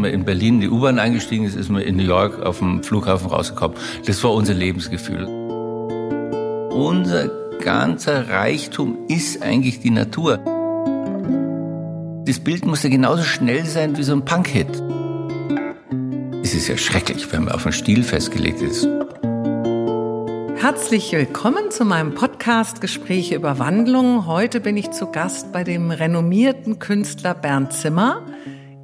man in Berlin in die U-Bahn eingestiegen ist, ist man in New York auf dem Flughafen rausgekommen. Das war unser Lebensgefühl. Unser ganzer Reichtum ist eigentlich die Natur. Das Bild musste genauso schnell sein wie so ein Punk-Hit. Es ist ja schrecklich, wenn man auf einen Stil festgelegt ist. Herzlich willkommen zu meinem Podcast Gespräche über Wandlung. Heute bin ich zu Gast bei dem renommierten Künstler Bernd Zimmer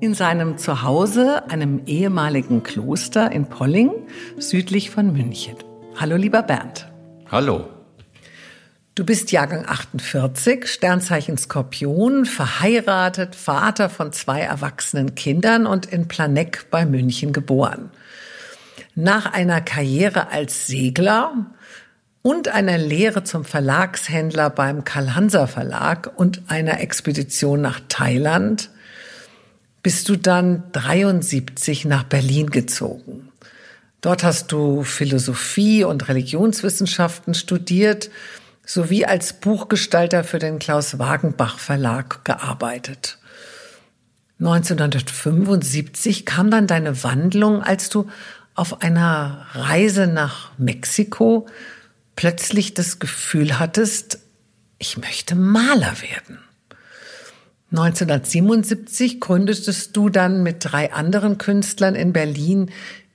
in seinem Zuhause, einem ehemaligen Kloster in Polling, südlich von München. Hallo, lieber Bernd. Hallo. Du bist Jahrgang 48, Sternzeichen Skorpion, verheiratet, Vater von zwei erwachsenen Kindern und in Planegg bei München geboren. Nach einer Karriere als Segler und einer Lehre zum Verlagshändler beim Karl-Hanser Verlag und einer Expedition nach Thailand bist du dann 73 nach Berlin gezogen. Dort hast du Philosophie und Religionswissenschaften studiert sowie als Buchgestalter für den Klaus Wagenbach Verlag gearbeitet. 1975 kam dann deine Wandlung, als du auf einer Reise nach Mexiko plötzlich das Gefühl hattest, ich möchte Maler werden. 1977 gründetest du dann mit drei anderen Künstlern in Berlin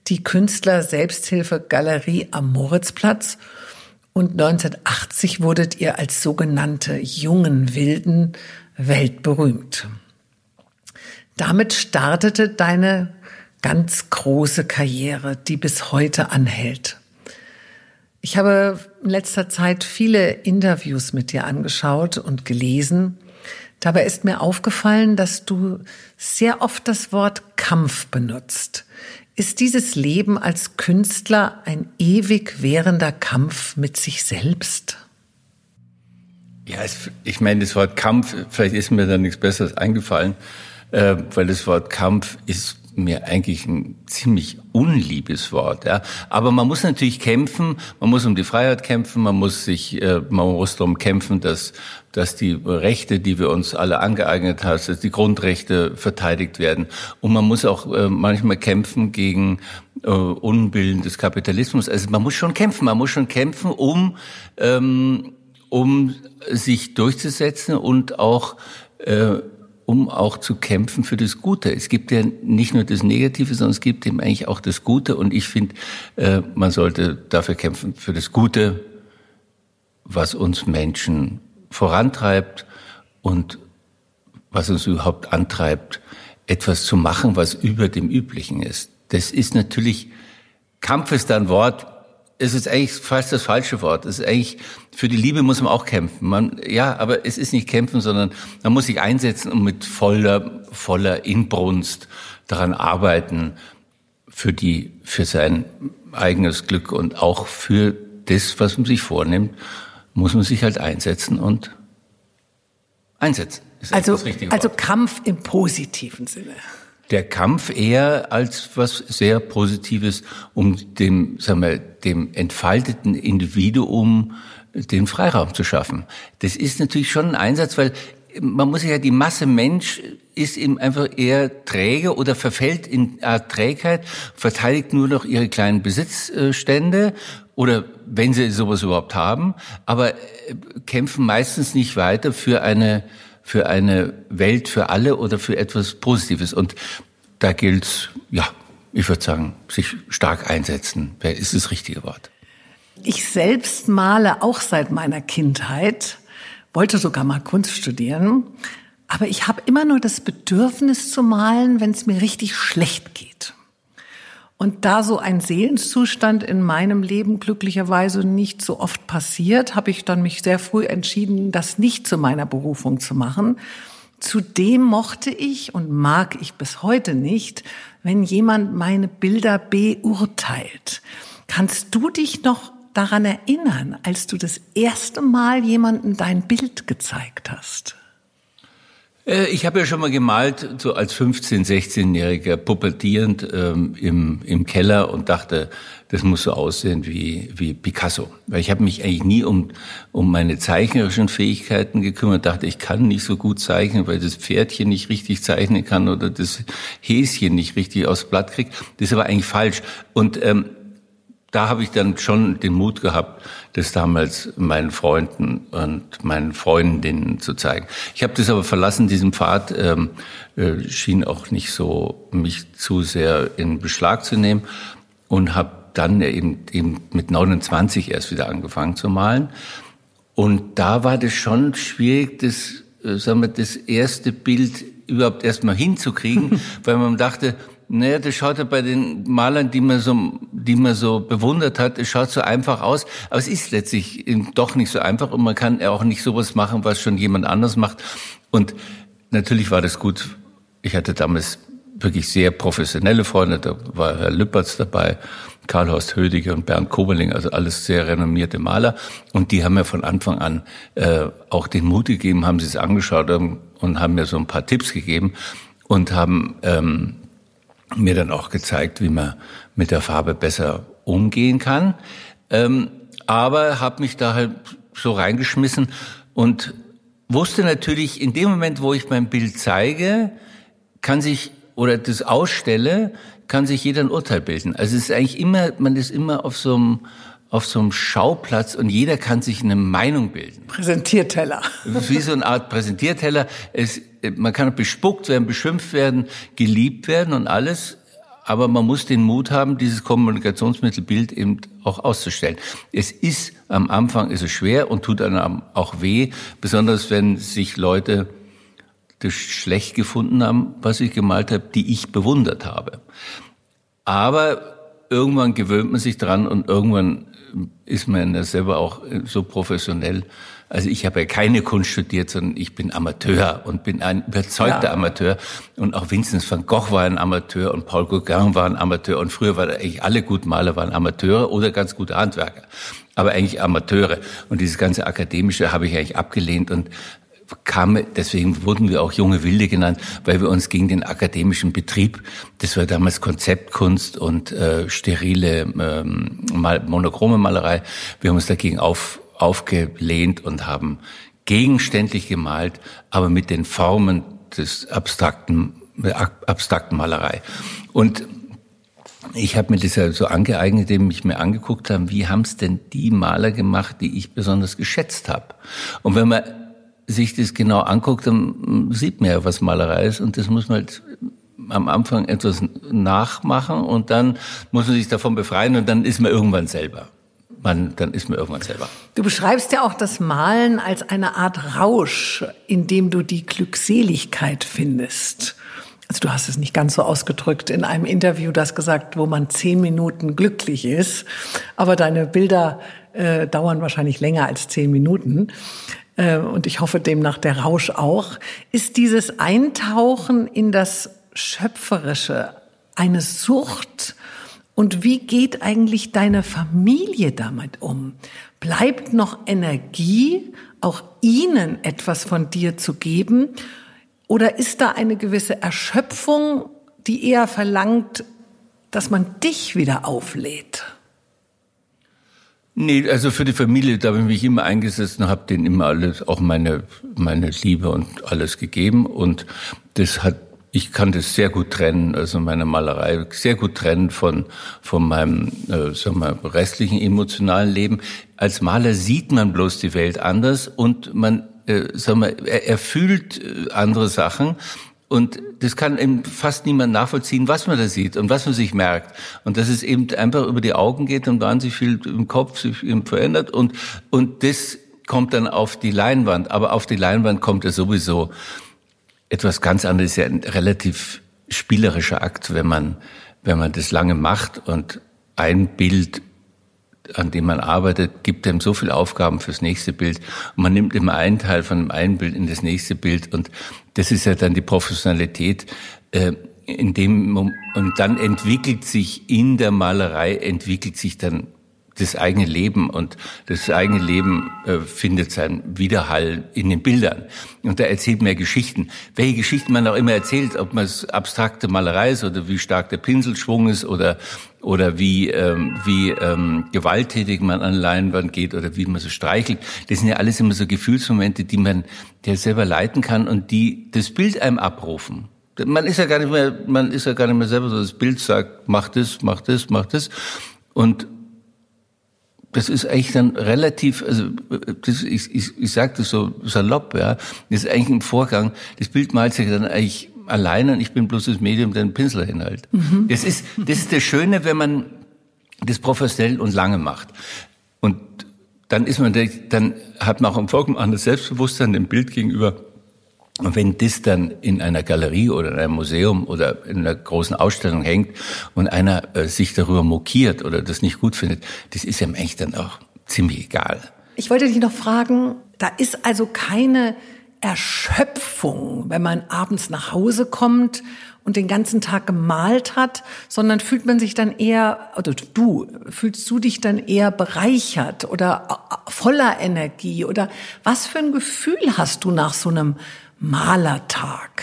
die Künstler Selbsthilfe Galerie am Moritzplatz und 1980 wurdet ihr als sogenannte jungen Wilden weltberühmt. Damit startete deine ganz große Karriere, die bis heute anhält. Ich habe in letzter Zeit viele Interviews mit dir angeschaut und gelesen. Dabei ist mir aufgefallen, dass du sehr oft das Wort Kampf benutzt. Ist dieses Leben als Künstler ein ewig währender Kampf mit sich selbst? Ja, es, ich meine, das Wort Kampf, vielleicht ist mir da nichts Besseres eingefallen, äh, weil das Wort Kampf ist mir eigentlich ein ziemlich unliebes Wort. Ja. Aber man muss natürlich kämpfen, man muss um die Freiheit kämpfen, man muss sich, äh, man muss darum kämpfen, dass, dass die Rechte, die wir uns alle angeeignet haben, dass die Grundrechte verteidigt werden. Und man muss auch äh, manchmal kämpfen gegen äh, Unbilden des Kapitalismus. Also man muss schon kämpfen, man muss schon kämpfen, um, ähm, um sich durchzusetzen und auch äh, um auch zu kämpfen für das Gute. Es gibt ja nicht nur das Negative, sondern es gibt eben eigentlich auch das Gute. Und ich finde, äh, man sollte dafür kämpfen, für das Gute, was uns Menschen vorantreibt und was uns überhaupt antreibt, etwas zu machen, was über dem Üblichen ist. Das ist natürlich, Kampf ist ein Wort, es ist eigentlich fast das falsche Wort. Es ist eigentlich, für die Liebe muss man auch kämpfen. Man, ja, aber es ist nicht kämpfen, sondern man muss sich einsetzen und mit voller, voller Inbrunst daran arbeiten, für die, für sein eigenes Glück und auch für das, was man sich vornimmt, muss man sich halt einsetzen und einsetzen. also, also Kampf im positiven Sinne der Kampf eher als was sehr Positives, um dem, sagen wir, dem entfalteten Individuum den Freiraum zu schaffen. Das ist natürlich schon ein Einsatz, weil man muss ja die Masse Mensch ist eben einfach eher träge oder verfällt in Art Trägheit, verteidigt nur noch ihre kleinen Besitzstände oder wenn sie sowas überhaupt haben, aber kämpfen meistens nicht weiter für eine für eine Welt für alle oder für etwas Positives. Und da gilt ja, ich würde sagen, sich stark einsetzen. Wer ist das richtige Wort? Ich selbst male auch seit meiner Kindheit, wollte sogar mal Kunst studieren, aber ich habe immer nur das Bedürfnis zu malen, wenn es mir richtig schlecht geht. Und da so ein Seelenzustand in meinem Leben glücklicherweise nicht so oft passiert, habe ich dann mich sehr früh entschieden, das nicht zu meiner Berufung zu machen. Zudem mochte ich und mag ich bis heute nicht, wenn jemand meine Bilder beurteilt. Kannst du dich noch daran erinnern, als du das erste Mal jemandem dein Bild gezeigt hast? Äh, ich habe ja schon mal gemalt, so als 15-, 16-Jähriger, pubertierend ähm, im, im Keller und dachte, das muss so aussehen wie, wie Picasso. Weil ich habe mich eigentlich nie um, um meine zeichnerischen Fähigkeiten gekümmert, dachte, ich kann nicht so gut zeichnen, weil das Pferdchen nicht richtig zeichnen kann oder das Häschen nicht richtig aufs Blatt kriegt. Das ist aber eigentlich falsch. Und ähm, da habe ich dann schon den Mut gehabt, das damals meinen Freunden und meinen Freundinnen zu zeigen. Ich habe das aber verlassen, diesen Pfad ähm, äh, schien auch nicht so mich zu sehr in Beschlag zu nehmen und habe dann eben, eben mit 29 erst wieder angefangen zu malen. Und da war das schon schwierig, das, äh, sagen wir, das erste Bild überhaupt erstmal hinzukriegen, weil man dachte, naja, das schaut ja bei den Malern, die man so, die man so bewundert hat, es schaut so einfach aus. Aber es ist letztlich doch nicht so einfach und man kann auch nicht sowas machen, was schon jemand anders macht. Und natürlich war das gut. Ich hatte damals wirklich sehr professionelle Freunde. Da war Herr Lüppertz dabei, Karl-Horst Hödiger und Bernd Koberling, also alles sehr renommierte Maler. Und die haben mir von Anfang an äh, auch den Mut gegeben, haben sie es angeschaut und haben mir so ein paar Tipps gegeben und haben ähm, mir dann auch gezeigt, wie man mit der Farbe besser umgehen kann. Ähm, aber habe mich da halt so reingeschmissen und wusste natürlich, in dem Moment, wo ich mein Bild zeige, kann sich oder das ausstelle, kann sich jeder ein Urteil bilden. Also es ist eigentlich immer, man ist immer auf so einem auf so einem Schauplatz und jeder kann sich eine Meinung bilden. Präsentierteller. Wie so eine Art Präsentierteller. Es, man kann bespuckt werden, beschimpft werden, geliebt werden und alles. Aber man muss den Mut haben, dieses Kommunikationsmittelbild eben auch auszustellen. Es ist am Anfang ist es schwer und tut einem auch weh, besonders wenn sich Leute das schlecht gefunden haben, was ich gemalt habe, die ich bewundert habe. Aber irgendwann gewöhnt man sich dran und irgendwann ist man ja selber auch so professionell. Also ich habe ja keine Kunst studiert, sondern ich bin Amateur und bin ein überzeugter ja. Amateur. Und auch Vincent van Gogh war ein Amateur und Paul Gauguin war ein Amateur. Und früher waren eigentlich alle guten Maler waren Amateure oder ganz gute Handwerker. Aber eigentlich Amateure. Und dieses ganze Akademische habe ich eigentlich abgelehnt und kam, deswegen wurden wir auch junge Wilde genannt, weil wir uns gegen den akademischen Betrieb, das war damals Konzeptkunst und äh, sterile ähm, monochrome Malerei, wir haben uns dagegen auf, aufgelehnt und haben gegenständlich gemalt, aber mit den Formen des abstrakten, abstrakten Malerei. Und ich habe mir das ja so angeeignet, indem ich mir angeguckt habe, wie haben es denn die Maler gemacht, die ich besonders geschätzt habe. Und wenn man sich das genau anguckt, dann sieht man ja, was Malerei ist. Und das muss man halt am Anfang etwas nachmachen und dann muss man sich davon befreien und dann ist man irgendwann selber. Man, dann ist man irgendwann selber. Du beschreibst ja auch das Malen als eine Art Rausch, in dem du die Glückseligkeit findest. Also du hast es nicht ganz so ausgedrückt in einem Interview, das gesagt, wo man zehn Minuten glücklich ist. Aber deine Bilder äh, dauern wahrscheinlich länger als zehn Minuten. Äh, und ich hoffe demnach der Rausch auch, ist dieses Eintauchen in das Schöpferische eine Sucht? Und wie geht eigentlich deine Familie damit um? Bleibt noch Energie, auch ihnen etwas von dir zu geben? Oder ist da eine gewisse Erschöpfung, die eher verlangt, dass man dich wieder auflädt? Nee, also für die Familie, da habe ich immer eingesetzt und habe denen immer alles, auch meine, meine Liebe und alles gegeben. Und das hat, ich kann das sehr gut trennen, also meine Malerei sehr gut trennen von, von meinem, äh, sagen wir, restlichen emotionalen Leben. Als Maler sieht man bloß die Welt anders und man, äh, sagen wir, er, er fühlt äh, andere Sachen. Und das kann eben fast niemand nachvollziehen, was man da sieht und was man sich merkt. Und dass es eben einfach über die Augen geht und wahnsinnig viel im Kopf sich eben verändert. Und, und das kommt dann auf die Leinwand. Aber auf die Leinwand kommt ja sowieso etwas ganz anderes. Ja ein relativ spielerischer Akt, wenn man, wenn man das lange macht und ein Bild an dem man arbeitet, gibt einem so viele Aufgaben fürs nächste Bild. Und man nimmt immer einen Teil von dem einen Bild in das nächste Bild. Und das ist ja dann die Professionalität. Äh, in dem, und dann entwickelt sich in der Malerei, entwickelt sich dann das eigene Leben und das eigene Leben äh, findet seinen Widerhall in den Bildern. Und da erzählt man Geschichten. Welche Geschichten man auch immer erzählt, ob man es abstrakte Malerei ist oder wie stark der Pinselschwung ist oder oder wie ähm, wie ähm, gewalttätig man an Leinwand geht oder wie man so streichelt. Das sind ja alles immer so Gefühlsmomente, die man der selber leiten kann und die das Bild einem abrufen. Man ist ja gar nicht mehr, man ist ja gar nicht mehr selber so. Das Bild sagt, mach das, mach das, mach das. Und das ist eigentlich dann relativ, also das, ich, ich, ich sage das so salopp, ja, das ist eigentlich ein Vorgang, das Bild malt sich dann eigentlich alleine und ich bin bloß das Medium, der einen Pinsel hinhält. Mhm. Das ist das ist das Schöne, wenn man das professionell und lange macht. Und dann ist man, dann hat man auch ein vollkommen anderes Selbstbewusstsein dem Bild gegenüber und wenn das dann in einer Galerie oder in einem Museum oder in einer großen Ausstellung hängt und einer äh, sich darüber mokiert oder das nicht gut findet, das ist ihm echt dann auch ziemlich egal. Ich wollte dich noch fragen, da ist also keine Erschöpfung, wenn man abends nach Hause kommt und den ganzen Tag gemalt hat, sondern fühlt man sich dann eher, oder du, fühlst du dich dann eher bereichert oder äh, voller Energie oder was für ein Gefühl hast du nach so einem Malertag?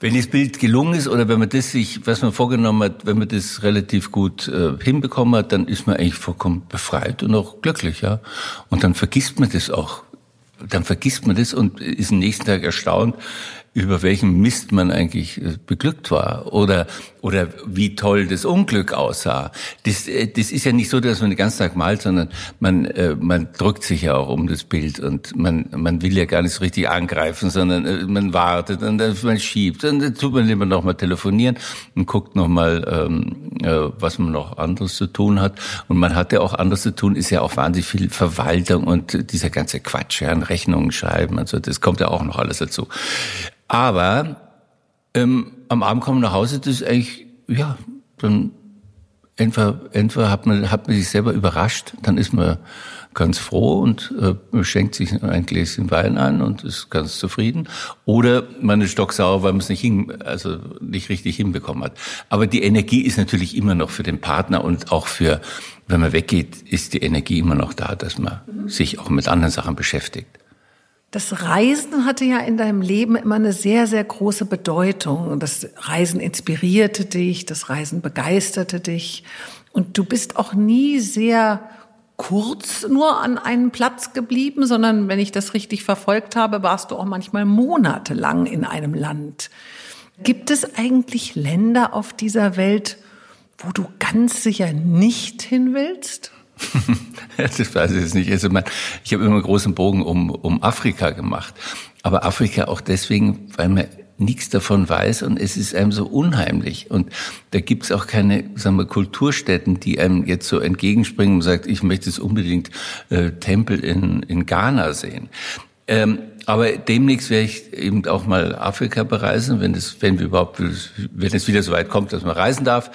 Wenn das Bild gelungen ist oder wenn man das sich, was man vorgenommen hat, wenn man das relativ gut äh, hinbekommen hat, dann ist man eigentlich vollkommen befreit und auch glücklich, ja. Und dann vergisst man das auch. Dann vergisst man das und ist am nächsten Tag erstaunt, über welchen Mist man eigentlich äh, beglückt war oder oder wie toll das Unglück aussah. Das, äh, das ist ja nicht so, dass man den ganzen Tag malt, sondern man äh, man drückt sich ja auch um das Bild und man man will ja gar nicht so richtig angreifen, sondern man wartet und dann man schiebt und dann tut man lieber noch mal telefonieren und guckt noch mal ähm, was man noch anderes zu tun hat und man hat ja auch anderes zu tun, ist ja auch wahnsinnig viel Verwaltung und dieser ganze Quatsch, ja, Rechnungen schreiben, also das kommt ja auch noch alles dazu. Aber ähm, am Abend kommen nach Hause, das ist eigentlich, ja, dann entweder, entweder hat man, hat man sich selber überrascht, dann ist man ganz froh und äh, schenkt sich ein Gläschen Wein an und ist ganz zufrieden. Oder man ist stocksauer, weil man es nicht, hin, also nicht richtig hinbekommen hat. Aber die Energie ist natürlich immer noch für den Partner und auch für, wenn man weggeht, ist die Energie immer noch da, dass man sich auch mit anderen Sachen beschäftigt. Das Reisen hatte ja in deinem Leben immer eine sehr, sehr große Bedeutung. Das Reisen inspirierte dich, das Reisen begeisterte dich. Und du bist auch nie sehr kurz nur an einem Platz geblieben, sondern wenn ich das richtig verfolgt habe, warst du auch manchmal monatelang in einem Land. Gibt es eigentlich Länder auf dieser Welt, wo du ganz sicher nicht hin willst? das weiß ich jetzt nicht. Also man, ich habe immer einen großen Bogen um, um Afrika gemacht. Aber Afrika auch deswegen, weil man nichts davon weiß und es ist einem so unheimlich. Und da gibt's auch keine sagen wir, Kulturstätten, die einem jetzt so entgegenspringen und sagt, ich möchte jetzt unbedingt äh, Tempel in, in Ghana sehen. Ähm, aber demnächst werde ich eben auch mal Afrika bereisen, wenn es, wenn wir überhaupt, wenn es wieder so weit kommt, dass man reisen darf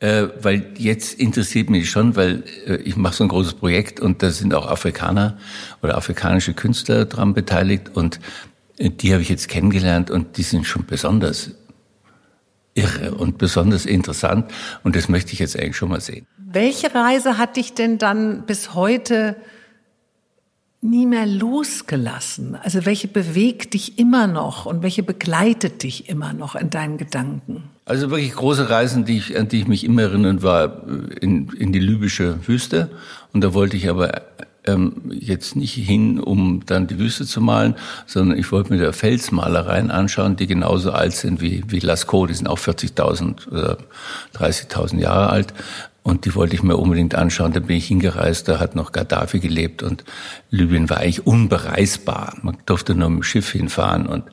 äh, weil jetzt interessiert mich schon, weil äh, ich mache so ein großes Projekt und da sind auch Afrikaner oder afrikanische Künstler dran beteiligt und äh, die habe ich jetzt kennengelernt und die sind schon besonders irre und besonders interessant und das möchte ich jetzt eigentlich schon mal sehen. Welche Reise hat dich denn dann bis heute nie mehr losgelassen? Also welche bewegt dich immer noch und welche begleitet dich immer noch in deinen Gedanken? Also wirklich große Reisen, die ich, an die ich mich immer erinnern, war in, in die libysche Wüste. Und da wollte ich aber ähm, jetzt nicht hin, um dann die Wüste zu malen, sondern ich wollte mir da Felsmalereien anschauen, die genauso alt sind wie, wie Lascaux. Die sind auch 40.000 oder 30.000 Jahre alt. Und die wollte ich mir unbedingt anschauen. Da bin ich hingereist, da hat noch Gaddafi gelebt und Libyen war eigentlich unbereisbar. Man durfte nur mit dem Schiff hinfahren und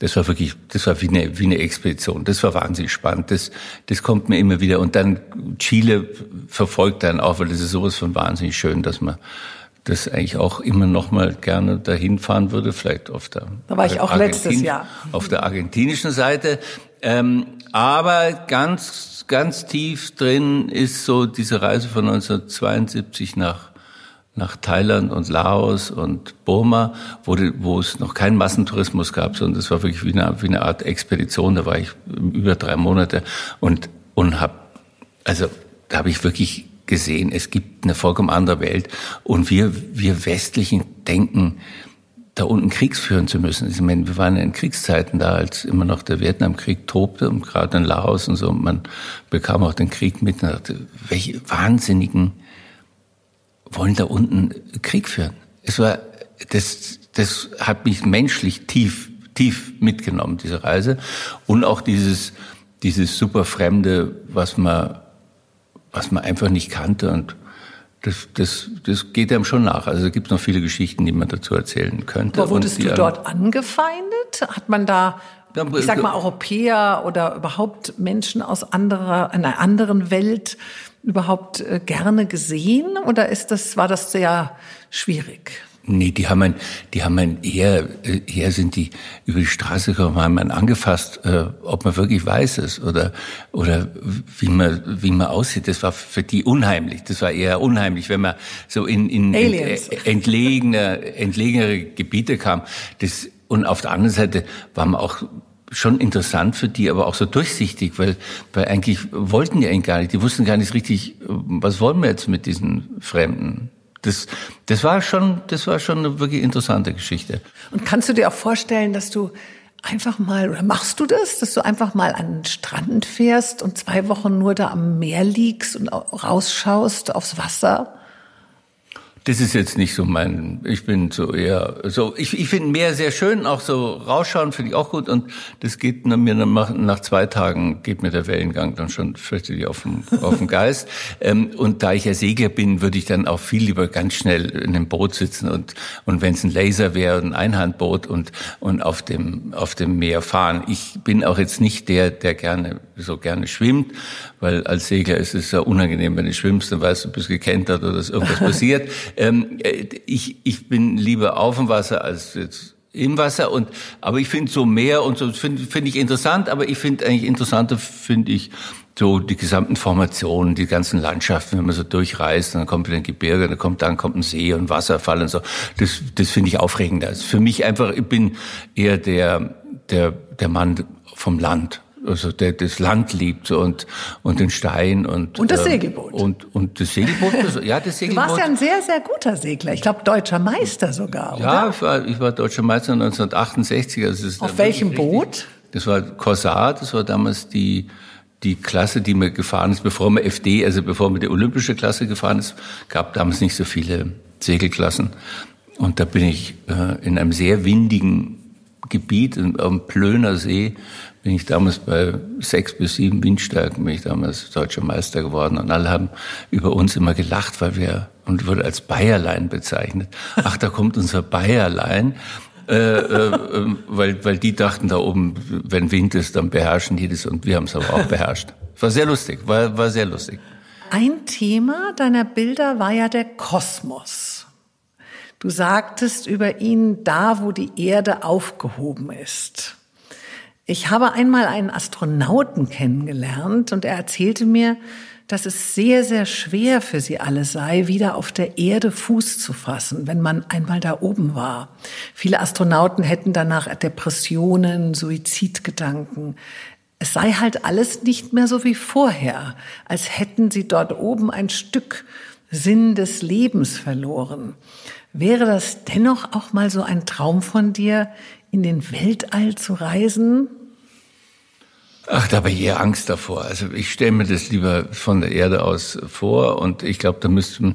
das war wirklich, das war wie eine, wie eine Expedition. Das war wahnsinnig spannend. Das, das kommt mir immer wieder. Und dann Chile verfolgt dann auch, weil das ist sowas von wahnsinnig schön, dass man das eigentlich auch immer noch mal gerne dahin fahren würde, vielleicht auf der da war ich auch Argentin letztes Jahr auf der argentinischen Seite. Ähm, aber ganz ganz tief drin ist so diese Reise von 1972 nach nach Thailand und Laos und Burma, wo, wo es noch keinen Massentourismus gab, sondern das war wirklich wie eine, wie eine Art Expedition. Da war ich über drei Monate und und hab also da habe ich wirklich gesehen, es gibt eine vollkommen andere Welt und wir, wir Westlichen denken, da unten Kriegs führen zu müssen. Ich meine, wir waren in Kriegszeiten da, als immer noch der Vietnamkrieg tobte und gerade in Laos und so. Und man bekam auch den Krieg mit und dachte, welche Wahnsinnigen wollen da unten Krieg führen? Es war, das, das hat mich menschlich tief, tief mitgenommen, diese Reise. Und auch dieses, dieses super Fremde, was man, was man einfach nicht kannte und das, das, das geht einem schon nach. Also es gibt noch viele Geschichten, die man dazu erzählen könnte. Aber wurdest du dort angefeindet? Hat man da, ich sag mal, Europäer oder überhaupt Menschen aus anderer, einer anderen Welt überhaupt äh, gerne gesehen? Oder ist das, war das sehr schwierig? Nee, die haben ein, die haben ein eher, äh, eher sind die über die Straße gekommen, haben einen angefasst, äh, ob man wirklich weiß es oder, oder wie man, wie man aussieht. Das war für die unheimlich. Das war eher unheimlich, wenn man so in, in Aliens. entlegene, entlegenere Gebiete kam. Das, und auf der anderen Seite war man auch schon interessant für die, aber auch so durchsichtig, weil, weil eigentlich wollten die eigentlich gar nicht. Die wussten gar nicht richtig, was wollen wir jetzt mit diesen Fremden das, das war schon, das war schon eine wirklich interessante Geschichte. Und kannst du dir auch vorstellen, dass du einfach mal, oder machst du das, dass du einfach mal an den Strand fährst und zwei Wochen nur da am Meer liegst und rausschaust aufs Wasser? Das ist jetzt nicht so mein, ich bin so eher, so, ich, ich finde mehr sehr schön, auch so rausschauen finde ich auch gut und das geht mir nach, nach zwei Tagen, geht mir der Wellengang dann schon fürchterlich auf den, auf den Geist. Ähm, und da ich ja Segler bin, würde ich dann auch viel lieber ganz schnell in einem Boot sitzen und, und wenn es ein Laser wäre, ein Einhandboot und, und auf dem, auf dem Meer fahren. Ich bin auch jetzt nicht der, der gerne, so gerne schwimmt, weil als Segler ist es ja unangenehm, wenn du schwimmst, dann weißt du, du bist gekentert oder dass irgendwas passiert. Ähm, äh, ich, ich bin lieber auf dem Wasser als jetzt im Wasser und aber ich finde so Meer und so finde find ich interessant, aber ich finde eigentlich interessanter finde ich so die gesamten Formationen, die ganzen Landschaften, wenn man so durchreist, dann kommt wieder ein Gebirge, dann kommt dann kommt ein See und Wasserfall und so. Das das finde ich aufregender. Ist für mich einfach ich bin eher der der der Mann vom Land also der das Land liebt und und den Stein und und das ähm, Segelboot. und und das Segelboot ja das Segelboot du warst ja ein sehr sehr guter Segler. Ich glaube deutscher Meister sogar ja ich war ich war deutscher Meister 1968 also das auf welchem Boot? Das war Corsar das war damals die die Klasse, die mir gefahren ist, bevor man FD, also bevor man die olympische Klasse gefahren ist, gab damals nicht so viele Segelklassen. Und da bin ich äh, in einem sehr windigen Gebiet, am Plöner See, bin ich damals bei sechs bis sieben Windstärken, bin ich damals deutscher Meister geworden. Und alle haben über uns immer gelacht, weil wir, und wurde als Bayerlein bezeichnet. Ach, da kommt unser Bayerlein. Äh, äh, ähm, weil, weil die dachten da oben, wenn Wind ist, dann beherrschen die das und wir haben es aber auch beherrscht. War sehr lustig, war, war sehr lustig. Ein Thema deiner Bilder war ja der Kosmos. Du sagtest über ihn da, wo die Erde aufgehoben ist. Ich habe einmal einen Astronauten kennengelernt und er erzählte mir, dass es sehr, sehr schwer für sie alle sei, wieder auf der Erde Fuß zu fassen, wenn man einmal da oben war. Viele Astronauten hätten danach Depressionen, Suizidgedanken. Es sei halt alles nicht mehr so wie vorher, als hätten sie dort oben ein Stück Sinn des Lebens verloren. Wäre das dennoch auch mal so ein Traum von dir, in den Weltall zu reisen? Ach, da habe ich eher Angst davor. Also ich stelle mir das lieber von der Erde aus vor und ich glaube, da müsste,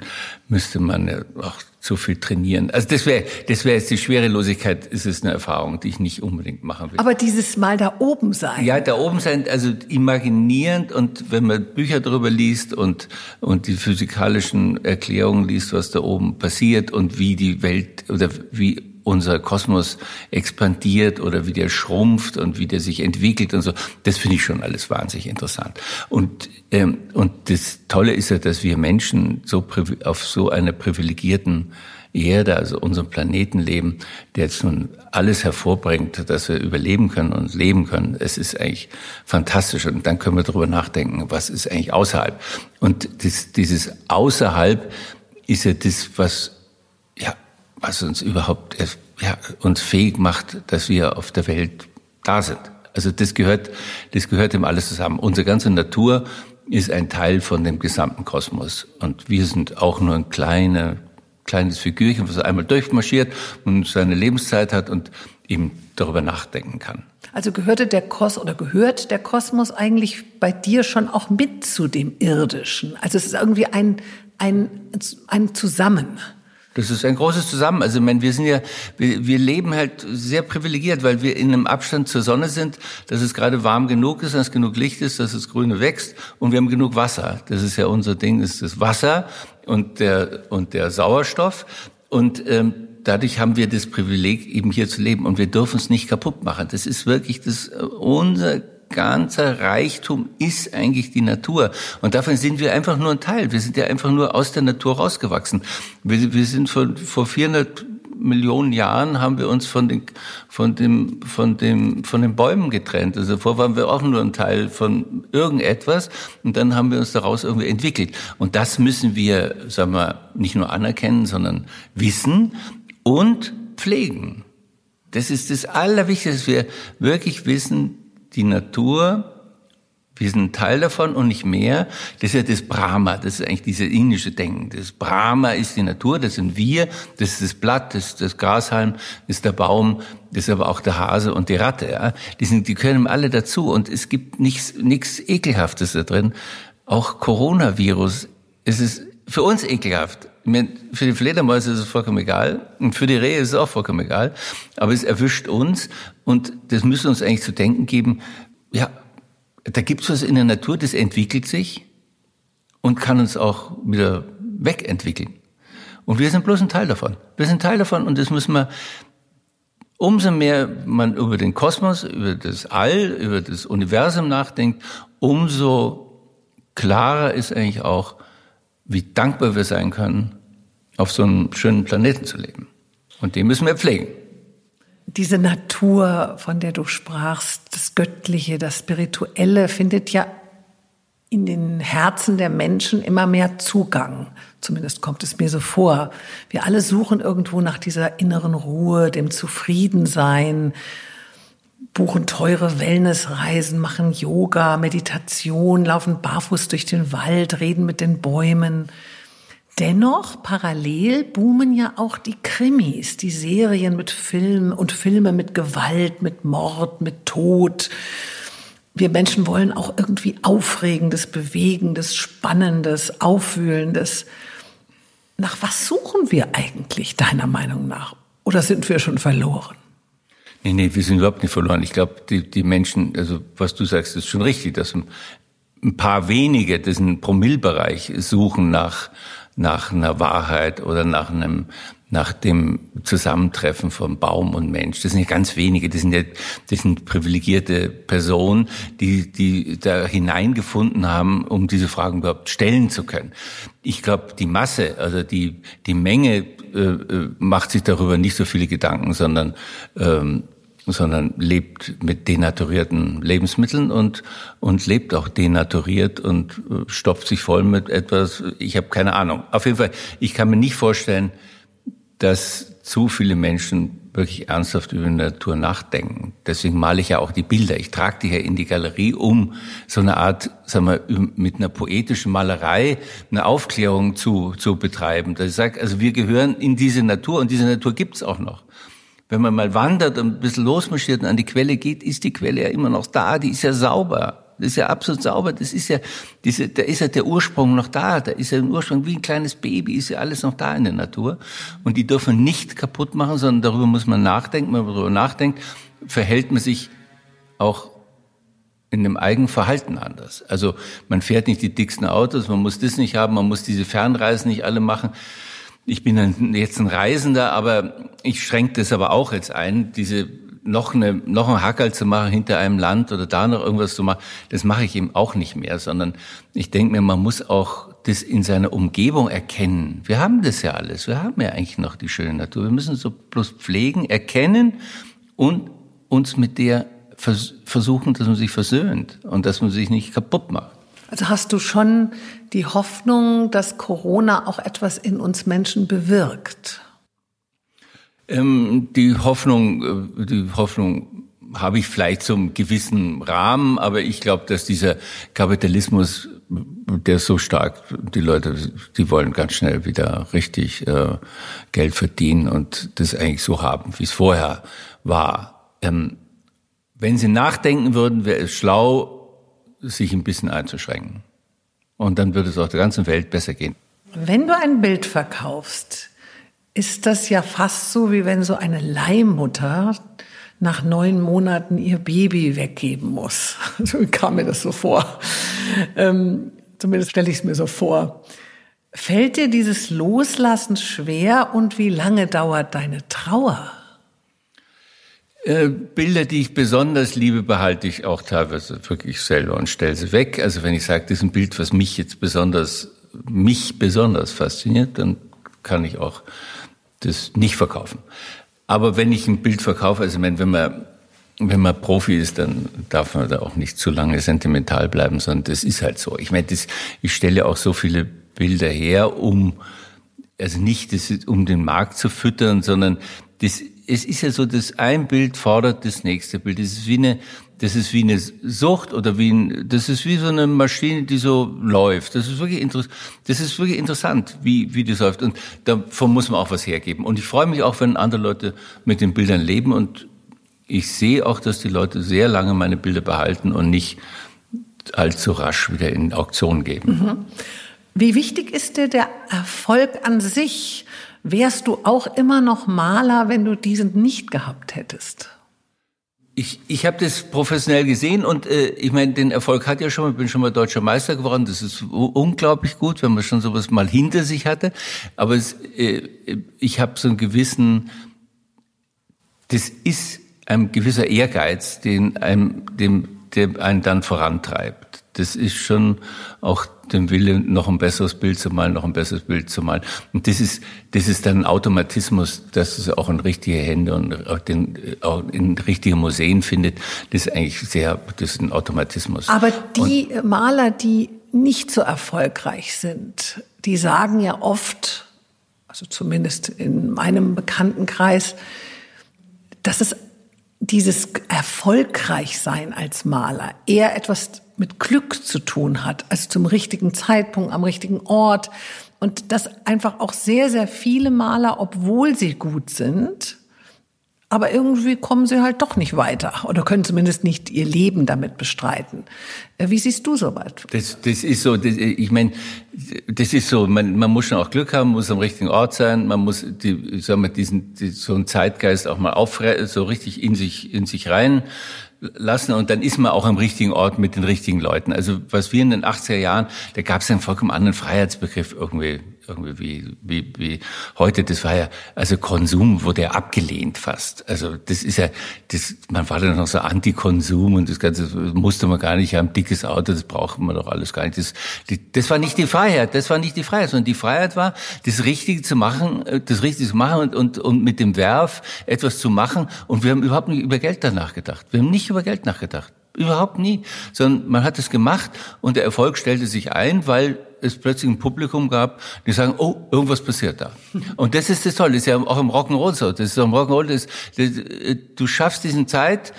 müsste man ja auch zu viel trainieren. Also das wäre das wäre jetzt die Schwerelosigkeit, ist es eine Erfahrung, die ich nicht unbedingt machen will. Aber dieses Mal da oben sein. Ja, da oben sein, also imaginierend und wenn man Bücher darüber liest und und die physikalischen Erklärungen liest, was da oben passiert und wie die Welt oder wie unser Kosmos expandiert oder wie der schrumpft und wie der sich entwickelt und so. Das finde ich schon alles wahnsinnig interessant. Und, ähm, und das Tolle ist ja, dass wir Menschen so auf so einer privilegierten Erde, also unserem Planeten leben, der jetzt nun alles hervorbringt, dass wir überleben können und leben können. Es ist eigentlich fantastisch. Und dann können wir darüber nachdenken, was ist eigentlich außerhalb. Und das, dieses Außerhalb ist ja das, was was uns überhaupt ja, uns fähig macht, dass wir auf der Welt da sind. Also das gehört, das gehört dem alles zusammen. Unsere ganze Natur ist ein Teil von dem gesamten Kosmos. Und wir sind auch nur ein kleiner, kleines Figürchen, was einmal durchmarschiert und seine Lebenszeit hat und eben darüber nachdenken kann. Also gehörte der Kos oder gehört der Kosmos eigentlich bei dir schon auch mit zu dem Irdischen? Also es ist irgendwie ein, ein, ein Zusammen. Das ist ein großes Zusammen. Also, ich meine, wir sind ja, wir, wir leben halt sehr privilegiert, weil wir in einem Abstand zur Sonne sind, dass es gerade warm genug ist, dass genug Licht ist, dass das Grüne wächst und wir haben genug Wasser. Das ist ja unser Ding, ist das Wasser und der, und der Sauerstoff. Und ähm, dadurch haben wir das Privileg, eben hier zu leben und wir dürfen es nicht kaputt machen. Das ist wirklich das, äh, unser ganzer Reichtum ist eigentlich die Natur. Und davon sind wir einfach nur ein Teil. Wir sind ja einfach nur aus der Natur rausgewachsen. Wir, wir sind vor, vor 400 Millionen Jahren haben wir uns von den, von dem, von dem, von den Bäumen getrennt. Also vorher waren wir auch nur ein Teil von irgendetwas und dann haben wir uns daraus irgendwie entwickelt. Und das müssen wir, sagen wir, nicht nur anerkennen, sondern wissen und pflegen. Das ist das Allerwichtigste, dass wir wirklich wissen, die Natur, wir sind Teil davon und nicht mehr. Das ist ja das Brahma, das ist eigentlich dieses indische Denken. Das Brahma ist die Natur, das sind wir, das ist das Blatt, das ist das Grashalm, das ist der Baum, das ist aber auch der Hase und die Ratte. Ja? Die, sind, die können alle dazu und es gibt nichts, nichts Ekelhaftes da drin. Auch Coronavirus, es ist für uns ekelhaft. Für die Fledermäuse ist es vollkommen egal und für die Rehe ist es auch vollkommen egal. Aber es erwischt uns und das müsste uns eigentlich zu denken geben, ja, da gibt's was in der Natur, das entwickelt sich und kann uns auch wieder wegentwickeln. Und wir sind bloß ein Teil davon. Wir sind Teil davon und das müssen wir, umso mehr man über den Kosmos, über das All, über das Universum nachdenkt, umso klarer ist eigentlich auch, wie dankbar wir sein können, auf so einem schönen Planeten zu leben. Und den müssen wir pflegen. Diese Natur, von der du sprachst, das Göttliche, das Spirituelle, findet ja in den Herzen der Menschen immer mehr Zugang. Zumindest kommt es mir so vor. Wir alle suchen irgendwo nach dieser inneren Ruhe, dem Zufriedensein, buchen teure Wellnessreisen, machen Yoga, Meditation, laufen barfuß durch den Wald, reden mit den Bäumen. Dennoch, parallel boomen ja auch die Krimis, die Serien mit Film und Filme mit Gewalt, mit Mord, mit Tod. Wir Menschen wollen auch irgendwie Aufregendes, Bewegendes, Spannendes, Aufwühlendes. Nach was suchen wir eigentlich, deiner Meinung nach? Oder sind wir schon verloren? Nee, nee, wir sind überhaupt nicht verloren. Ich glaube, die, die Menschen, also was du sagst, ist schon richtig, dass ein paar wenige diesen Promillbereich suchen nach, nach einer Wahrheit oder nach einem, nach dem Zusammentreffen von Baum und Mensch. Das sind ja ganz wenige, das sind ja, das sind privilegierte Personen, die, die da hineingefunden haben, um diese Fragen überhaupt stellen zu können. Ich glaube, die Masse, also die, die Menge äh, äh, macht sich darüber nicht so viele Gedanken, sondern ähm, sondern lebt mit denaturierten Lebensmitteln und und lebt auch denaturiert und äh, stopft sich voll mit etwas. Ich habe keine Ahnung. Auf jeden Fall, ich kann mir nicht vorstellen, dass zu viele Menschen wirklich ernsthaft über Natur nachdenken. Deswegen male ich ja auch die Bilder. Ich trage die ja in die Galerie, um so eine Art, sagen wir, mit einer poetischen Malerei eine Aufklärung zu, zu betreiben. Dass ich sage, also wir gehören in diese Natur und diese Natur gibt's auch noch. Wenn man mal wandert und ein bisschen losmarschiert und an die Quelle geht, ist die Quelle ja immer noch da, die ist ja sauber. Das ist ja absolut sauber. Das ist ja, diese, da ist ja der Ursprung noch da. Da ist ja ein Ursprung wie ein kleines Baby, ist ja alles noch da in der Natur. Und die dürfen nicht kaputt machen, sondern darüber muss man nachdenken. Wenn man darüber nachdenkt, verhält man sich auch in dem eigenen Verhalten anders. Also man fährt nicht die dicksten Autos, man muss das nicht haben, man muss diese Fernreisen nicht alle machen. Ich bin jetzt ein Reisender, aber ich schränke das aber auch jetzt ein, diese noch eine noch ein Hackerl zu machen hinter einem Land oder da noch irgendwas zu machen, das mache ich eben auch nicht mehr, sondern ich denke mir, man muss auch das in seiner Umgebung erkennen. Wir haben das ja alles, wir haben ja eigentlich noch die schöne Natur. Wir müssen so bloß pflegen, erkennen und uns mit der versuchen, dass man sich versöhnt und dass man sich nicht kaputt macht. Also hast du schon die Hoffnung, dass Corona auch etwas in uns Menschen bewirkt? Ähm, die Hoffnung, äh, die Hoffnung habe ich vielleicht zum gewissen Rahmen, aber ich glaube, dass dieser Kapitalismus der ist so stark. Die Leute, die wollen ganz schnell wieder richtig äh, Geld verdienen und das eigentlich so haben, wie es vorher war. Ähm, wenn sie nachdenken würden, wäre es schlau, sich ein bisschen einzuschränken. Und dann würde es auch der ganzen Welt besser gehen. Wenn du ein Bild verkaufst, ist das ja fast so, wie wenn so eine Leihmutter nach neun Monaten ihr Baby weggeben muss. So kam mir das so vor. Ähm, zumindest stelle ich es mir so vor. Fällt dir dieses Loslassen schwer und wie lange dauert deine Trauer? Äh, Bilder, die ich besonders liebe, behalte ich auch teilweise wirklich selber und stelle sie weg. Also wenn ich sage, das ist ein Bild, was mich jetzt besonders, mich besonders fasziniert, dann kann ich auch das nicht verkaufen. Aber wenn ich ein Bild verkaufe, also wenn man wenn man Profi ist, dann darf man da auch nicht zu lange sentimental bleiben, sondern das ist halt so. Ich meine, das, ich stelle auch so viele Bilder her, um also nicht das, um den Markt zu füttern, sondern das, es ist ja so, dass ein Bild fordert das nächste Bild. Das ist wie eine, das ist wie eine Sucht oder wie ein, das ist wie so eine Maschine, die so läuft. Das ist wirklich interessant. Das ist wirklich interessant, wie, wie das läuft. Und davon muss man auch was hergeben. Und ich freue mich auch, wenn andere Leute mit den Bildern leben. Und ich sehe auch, dass die Leute sehr lange meine Bilder behalten und nicht allzu rasch wieder in Auktion geben. Mhm. Wie wichtig ist dir der Erfolg an sich? Wärst du auch immer noch Maler, wenn du diesen nicht gehabt hättest? Ich, ich habe das professionell gesehen und äh, ich meine, den Erfolg hat ja schon, ich bin schon mal deutscher Meister geworden. Das ist unglaublich gut, wenn man schon sowas mal hinter sich hatte. Aber es, äh, ich habe so einen gewissen, das ist ein gewisser Ehrgeiz, den einem, dem, der einen dann vorantreibt. Das ist schon auch den Wille, noch ein besseres Bild zu malen, noch ein besseres Bild zu malen. Und das ist, das ist dann ein Automatismus, dass es auch in richtige Hände und auch, den, auch in richtige Museen findet. Das ist eigentlich sehr, das ist ein Automatismus. Aber die und, Maler, die nicht so erfolgreich sind, die sagen ja oft, also zumindest in meinem Bekanntenkreis, dass es dieses Erfolgreichsein als Maler eher etwas mit Glück zu tun hat, also zum richtigen Zeitpunkt, am richtigen Ort. Und dass einfach auch sehr, sehr viele Maler, obwohl sie gut sind, aber irgendwie kommen sie halt doch nicht weiter oder können zumindest nicht ihr Leben damit bestreiten. Äh, wie siehst du sowas? Das, das ist so, das, ich meine, das ist so, man, man muss schon auch Glück haben, muss am richtigen Ort sein, man muss die, sagen wir, diesen, die, so einen Zeitgeist auch mal aufre so richtig in sich, in sich rein lassen und dann ist man auch am richtigen Ort mit den richtigen Leuten. Also was wir in den 80er Jahren, da gab es einen vollkommen anderen Freiheitsbegriff irgendwie, irgendwie wie, wie, wie heute. Das war ja, also Konsum wurde ja abgelehnt fast. Also das ist ja, das, man war dann noch so Anti-Konsum und das Ganze das musste man gar nicht haben, dickes Auto, das braucht man doch alles gar nicht. Das, die, das war nicht die Freiheit, das war nicht die Freiheit, sondern die Freiheit war, das Richtige zu machen, äh, das Richtige zu machen und, und, und mit dem Werf etwas zu machen und wir haben überhaupt nicht über Geld danach gedacht. Wir haben nicht über Geld nachgedacht. Überhaupt nie. Sondern man hat es gemacht und der Erfolg stellte sich ein, weil es plötzlich ein Publikum gab, die sagen, oh, irgendwas passiert da. Und das ist das Tolle. Das ist ja auch im Rock'n'Roll so. Das ist im Rock'n'Roll, das, das, du schaffst diesen Zeit,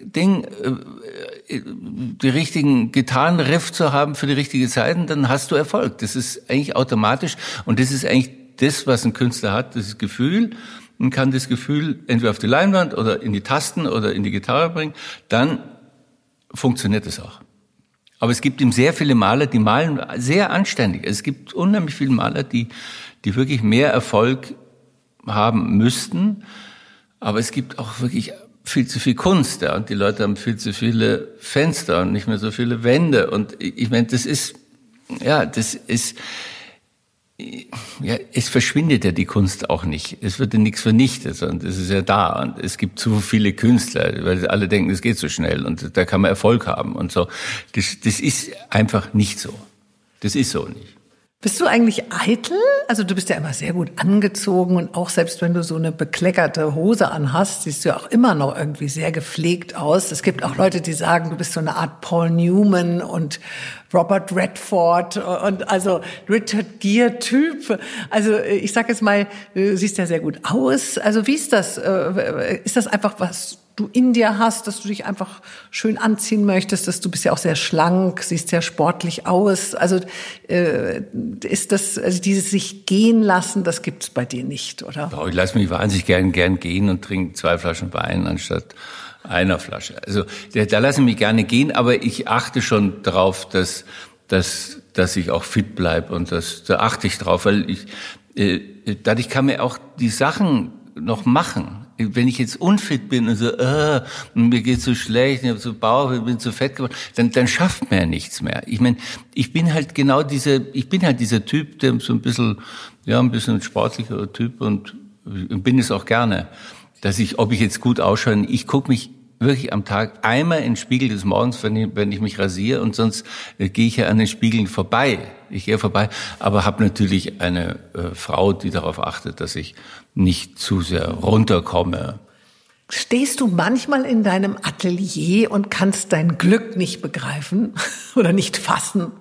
Ding, äh, die richtigen Gitarrenriff zu haben für die richtige Zeit, und dann hast du Erfolg. Das ist eigentlich automatisch und das ist eigentlich das, was ein Künstler hat, das Gefühl und kann das Gefühl entweder auf die Leinwand oder in die Tasten oder in die Gitarre bringen, dann funktioniert es auch. Aber es gibt eben sehr viele Maler, die malen sehr anständig. Es gibt unheimlich viele Maler, die, die wirklich mehr Erfolg haben müssten. Aber es gibt auch wirklich viel zu viel Kunst, ja, und die Leute haben viel zu viele Fenster und nicht mehr so viele Wände. Und ich meine, das ist, ja, das ist, ja, es verschwindet ja die Kunst auch nicht. Es wird ja nichts vernichtet, sondern es ist ja da. Und es gibt zu viele Künstler, weil alle denken, es geht so schnell und da kann man Erfolg haben und so. Das, das ist einfach nicht so. Das ist so nicht. Bist du eigentlich eitel? Also du bist ja immer sehr gut angezogen und auch selbst wenn du so eine bekleckerte Hose anhast, siehst du ja auch immer noch irgendwie sehr gepflegt aus. Es gibt auch Leute, die sagen, du bist so eine Art Paul Newman und Robert Redford und also Richard Gere Typ. Also ich sag jetzt mal, du siehst ja sehr gut aus. Also wie ist das? Äh, ist das einfach was du in dir hast, dass du dich einfach schön anziehen möchtest, dass du bist ja auch sehr schlank, siehst sehr sportlich aus. Also äh, ist das, also dieses sich gehen lassen, das gibt's bei dir nicht, oder? Ich lasse mich wahnsinnig gern, gern gehen und trinke zwei Flaschen Wein anstatt einer Flasche. Also da, da lasse ich mich gerne gehen, aber ich achte schon darauf, dass, dass, dass ich auch fit bleib und das, da achte ich drauf, weil ich äh, dadurch kann man auch die Sachen noch machen. Wenn ich jetzt unfit bin und so, äh, mir geht's so schlecht, ich habe so Bauch, ich bin zu fett geworden, dann, dann schafft man ja nichts mehr. Ich meine, ich bin halt genau dieser, ich bin halt dieser Typ, der so ein bisschen, ja, ein bisschen sportlicher Typ und bin es auch gerne, dass ich, ob ich jetzt gut ausschaue, ich gucke mich wirklich am Tag einmal in den Spiegel des Morgens, wenn ich, wenn ich mich rasiere und sonst äh, gehe ich ja an den Spiegeln vorbei. Ich gehe vorbei, aber habe natürlich eine äh, Frau, die darauf achtet, dass ich nicht zu sehr runterkomme. Stehst du manchmal in deinem Atelier und kannst dein Glück nicht begreifen oder nicht fassen?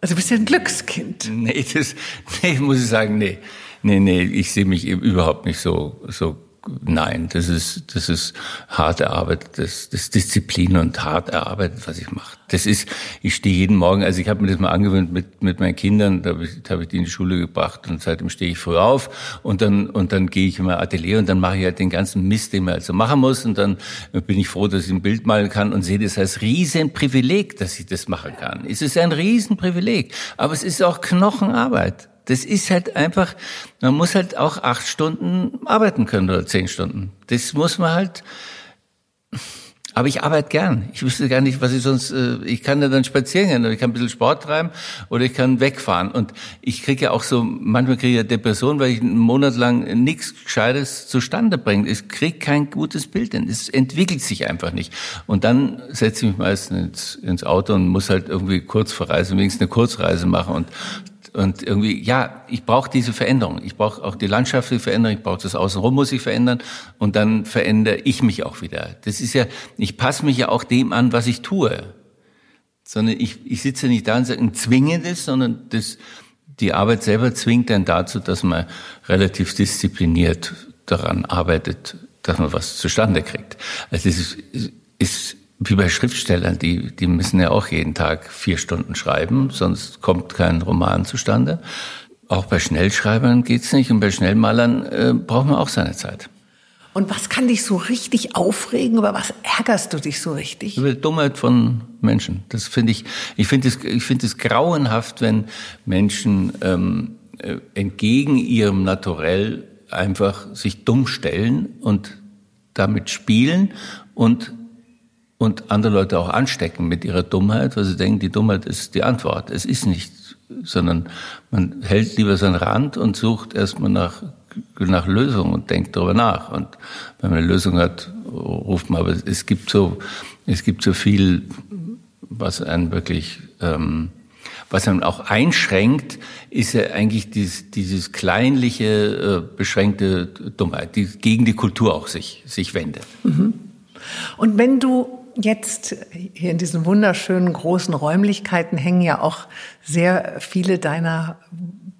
Also du bist ja ein Glückskind. Nee, das, nee, muss ich sagen, nee. Nee, nee, ich sehe mich eben überhaupt nicht so, so nein, das ist, das ist hart erarbeitet, das, das Disziplin und hart erarbeitet, was ich mache. Das ist, ich stehe jeden Morgen, also ich habe mir das mal angewöhnt mit, mit meinen Kindern, da habe ich, da hab ich die in die Schule gebracht und seitdem stehe ich früh auf und dann, und dann gehe ich in mein Atelier und dann mache ich halt den ganzen Mist, den man also machen muss und dann bin ich froh, dass ich ein Bild malen kann und sehe das als Riesenprivileg, dass ich das machen kann. Es ist ein Riesenprivileg, aber es ist auch Knochenarbeit. Das ist halt einfach, man muss halt auch acht Stunden arbeiten können oder zehn Stunden. Das muss man halt, aber ich arbeite gern. Ich wüsste gar nicht, was ich sonst, äh, ich kann ja dann spazieren gehen oder ich kann ein bisschen Sport treiben oder ich kann wegfahren. Und ich kriege ja auch so, manchmal kriege ich ja Depression, weil ich einen Monat lang nichts Gescheites zustande bringe. Ich kriege kein gutes Bild hin. Es entwickelt sich einfach nicht. Und dann setze ich mich meistens ins, ins Auto und muss halt irgendwie kurz verreisen, wenigstens eine Kurzreise machen und und irgendwie, ja, ich brauche diese Veränderung. Ich brauche auch die landschaftliche Veränderung, ich brauche das Außenrum muss ich verändern und dann verändere ich mich auch wieder. Das ist ja, ich passe mich ja auch dem an, was ich tue. Sondern ich, ich sitze nicht da und sage, zwinge das, sondern das, die Arbeit selber zwingt dann dazu, dass man relativ diszipliniert daran arbeitet, dass man was zustande kriegt. Also es ist, ist wie bei Schriftstellern, die, die müssen ja auch jeden Tag vier Stunden schreiben, sonst kommt kein Roman zustande. Auch bei Schnellschreibern geht's nicht und bei Schnellmalern äh, braucht man auch seine Zeit. Und was kann dich so richtig aufregen? Über was ärgerst du dich so richtig? Über die Dummheit von Menschen. Das finde ich, ich finde es, ich finde es grauenhaft, wenn Menschen ähm, äh, entgegen ihrem Naturell einfach sich dumm stellen und damit spielen und und andere Leute auch anstecken mit ihrer Dummheit, weil sie denken, die Dummheit ist die Antwort. Es ist nicht, sondern man hält lieber seinen Rand und sucht erstmal nach, nach Lösungen und denkt darüber nach. Und wenn man eine Lösung hat, ruft man, aber es gibt so, es gibt so viel, was einen wirklich, ähm, was einen auch einschränkt, ist ja eigentlich dieses, dieses kleinliche, äh, beschränkte Dummheit, die gegen die Kultur auch sich, sich wendet. Mhm. Und wenn du jetzt hier in diesen wunderschönen großen Räumlichkeiten hängen ja auch sehr viele deiner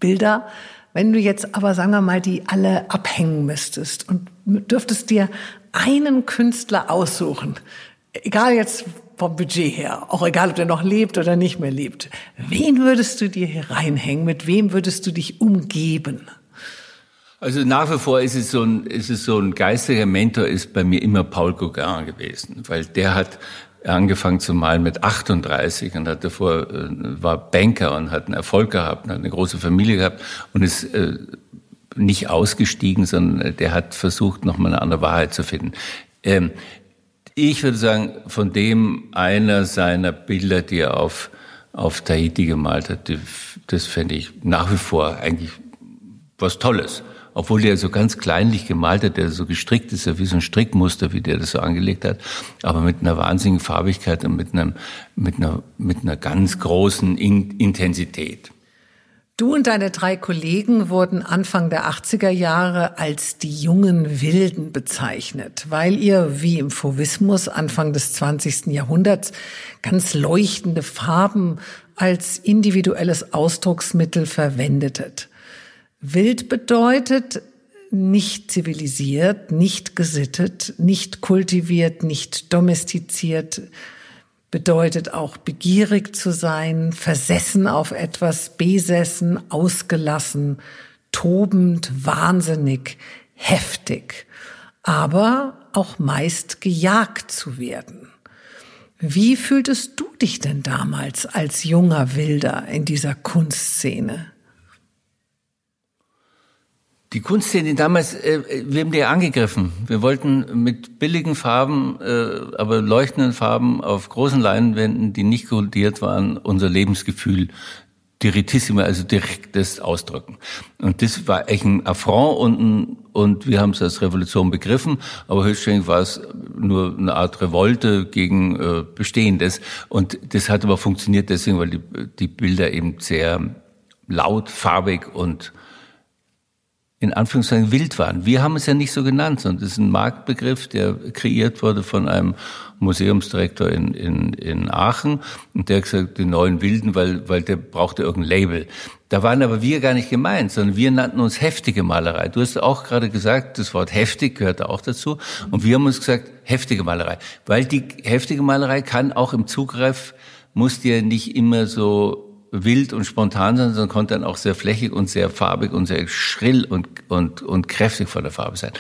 Bilder. Wenn du jetzt aber, sagen wir mal, die alle abhängen müsstest und dürftest dir einen Künstler aussuchen, egal jetzt vom Budget her, auch egal, ob der noch lebt oder nicht mehr lebt, wen würdest du dir hier reinhängen? Mit wem würdest du dich umgeben? Also nach wie vor ist es so ein, ist es so ein geistiger Mentor ist bei mir immer Paul Gauguin gewesen, weil der hat angefangen zu malen mit 38 und hat davor, äh, war Banker und hat einen Erfolg gehabt und hat eine große Familie gehabt und ist äh, nicht ausgestiegen, sondern der hat versucht, nochmal eine andere Wahrheit zu finden. Ähm, ich würde sagen, von dem einer seiner Bilder, die er auf, auf Tahiti gemalt hat, das fände ich nach wie vor eigentlich was Tolles obwohl der so ganz kleinlich gemalt hat, der so gestrickt ist, wie so ein Strickmuster, wie der das so angelegt hat, aber mit einer wahnsinnigen Farbigkeit und mit, einem, mit, einer, mit einer ganz großen Intensität. Du und deine drei Kollegen wurden Anfang der 80er Jahre als die jungen Wilden bezeichnet, weil ihr, wie im Fauvismus Anfang des 20. Jahrhunderts, ganz leuchtende Farben als individuelles Ausdrucksmittel verwendetet. Wild bedeutet nicht zivilisiert, nicht gesittet, nicht kultiviert, nicht domestiziert, bedeutet auch begierig zu sein, versessen auf etwas, besessen, ausgelassen, tobend, wahnsinnig, heftig, aber auch meist gejagt zu werden. Wie fühltest du dich denn damals als junger Wilder in dieser Kunstszene? Die Kunstszene damals, äh, wir haben die angegriffen. Wir wollten mit billigen Farben, äh, aber leuchtenden Farben auf großen Leinwänden, die nicht kodiert waren, unser Lebensgefühl direttissime, also direktes Ausdrücken. Und das war echt ein Affront und, und wir haben es als Revolution begriffen, aber höchstwahrscheinlich war es nur eine Art Revolte gegen äh, Bestehendes. Und das hat aber funktioniert deswegen, weil die, die Bilder eben sehr laut, farbig und in Anführungszeichen wild waren. Wir haben es ja nicht so genannt, sondern das ist ein Marktbegriff, der kreiert wurde von einem Museumsdirektor in, in, in Aachen und der hat gesagt, die neuen Wilden, weil, weil der brauchte irgendein Label. Da waren aber wir gar nicht gemeint, sondern wir nannten uns heftige Malerei. Du hast auch gerade gesagt, das Wort heftig gehört auch dazu. Und wir haben uns gesagt, heftige Malerei. Weil die heftige Malerei kann auch im Zugriff, muss dir nicht immer so wild und spontan sein, sondern konnte dann auch sehr flächig und sehr farbig und sehr schrill und, und, und kräftig von der Farbe sein.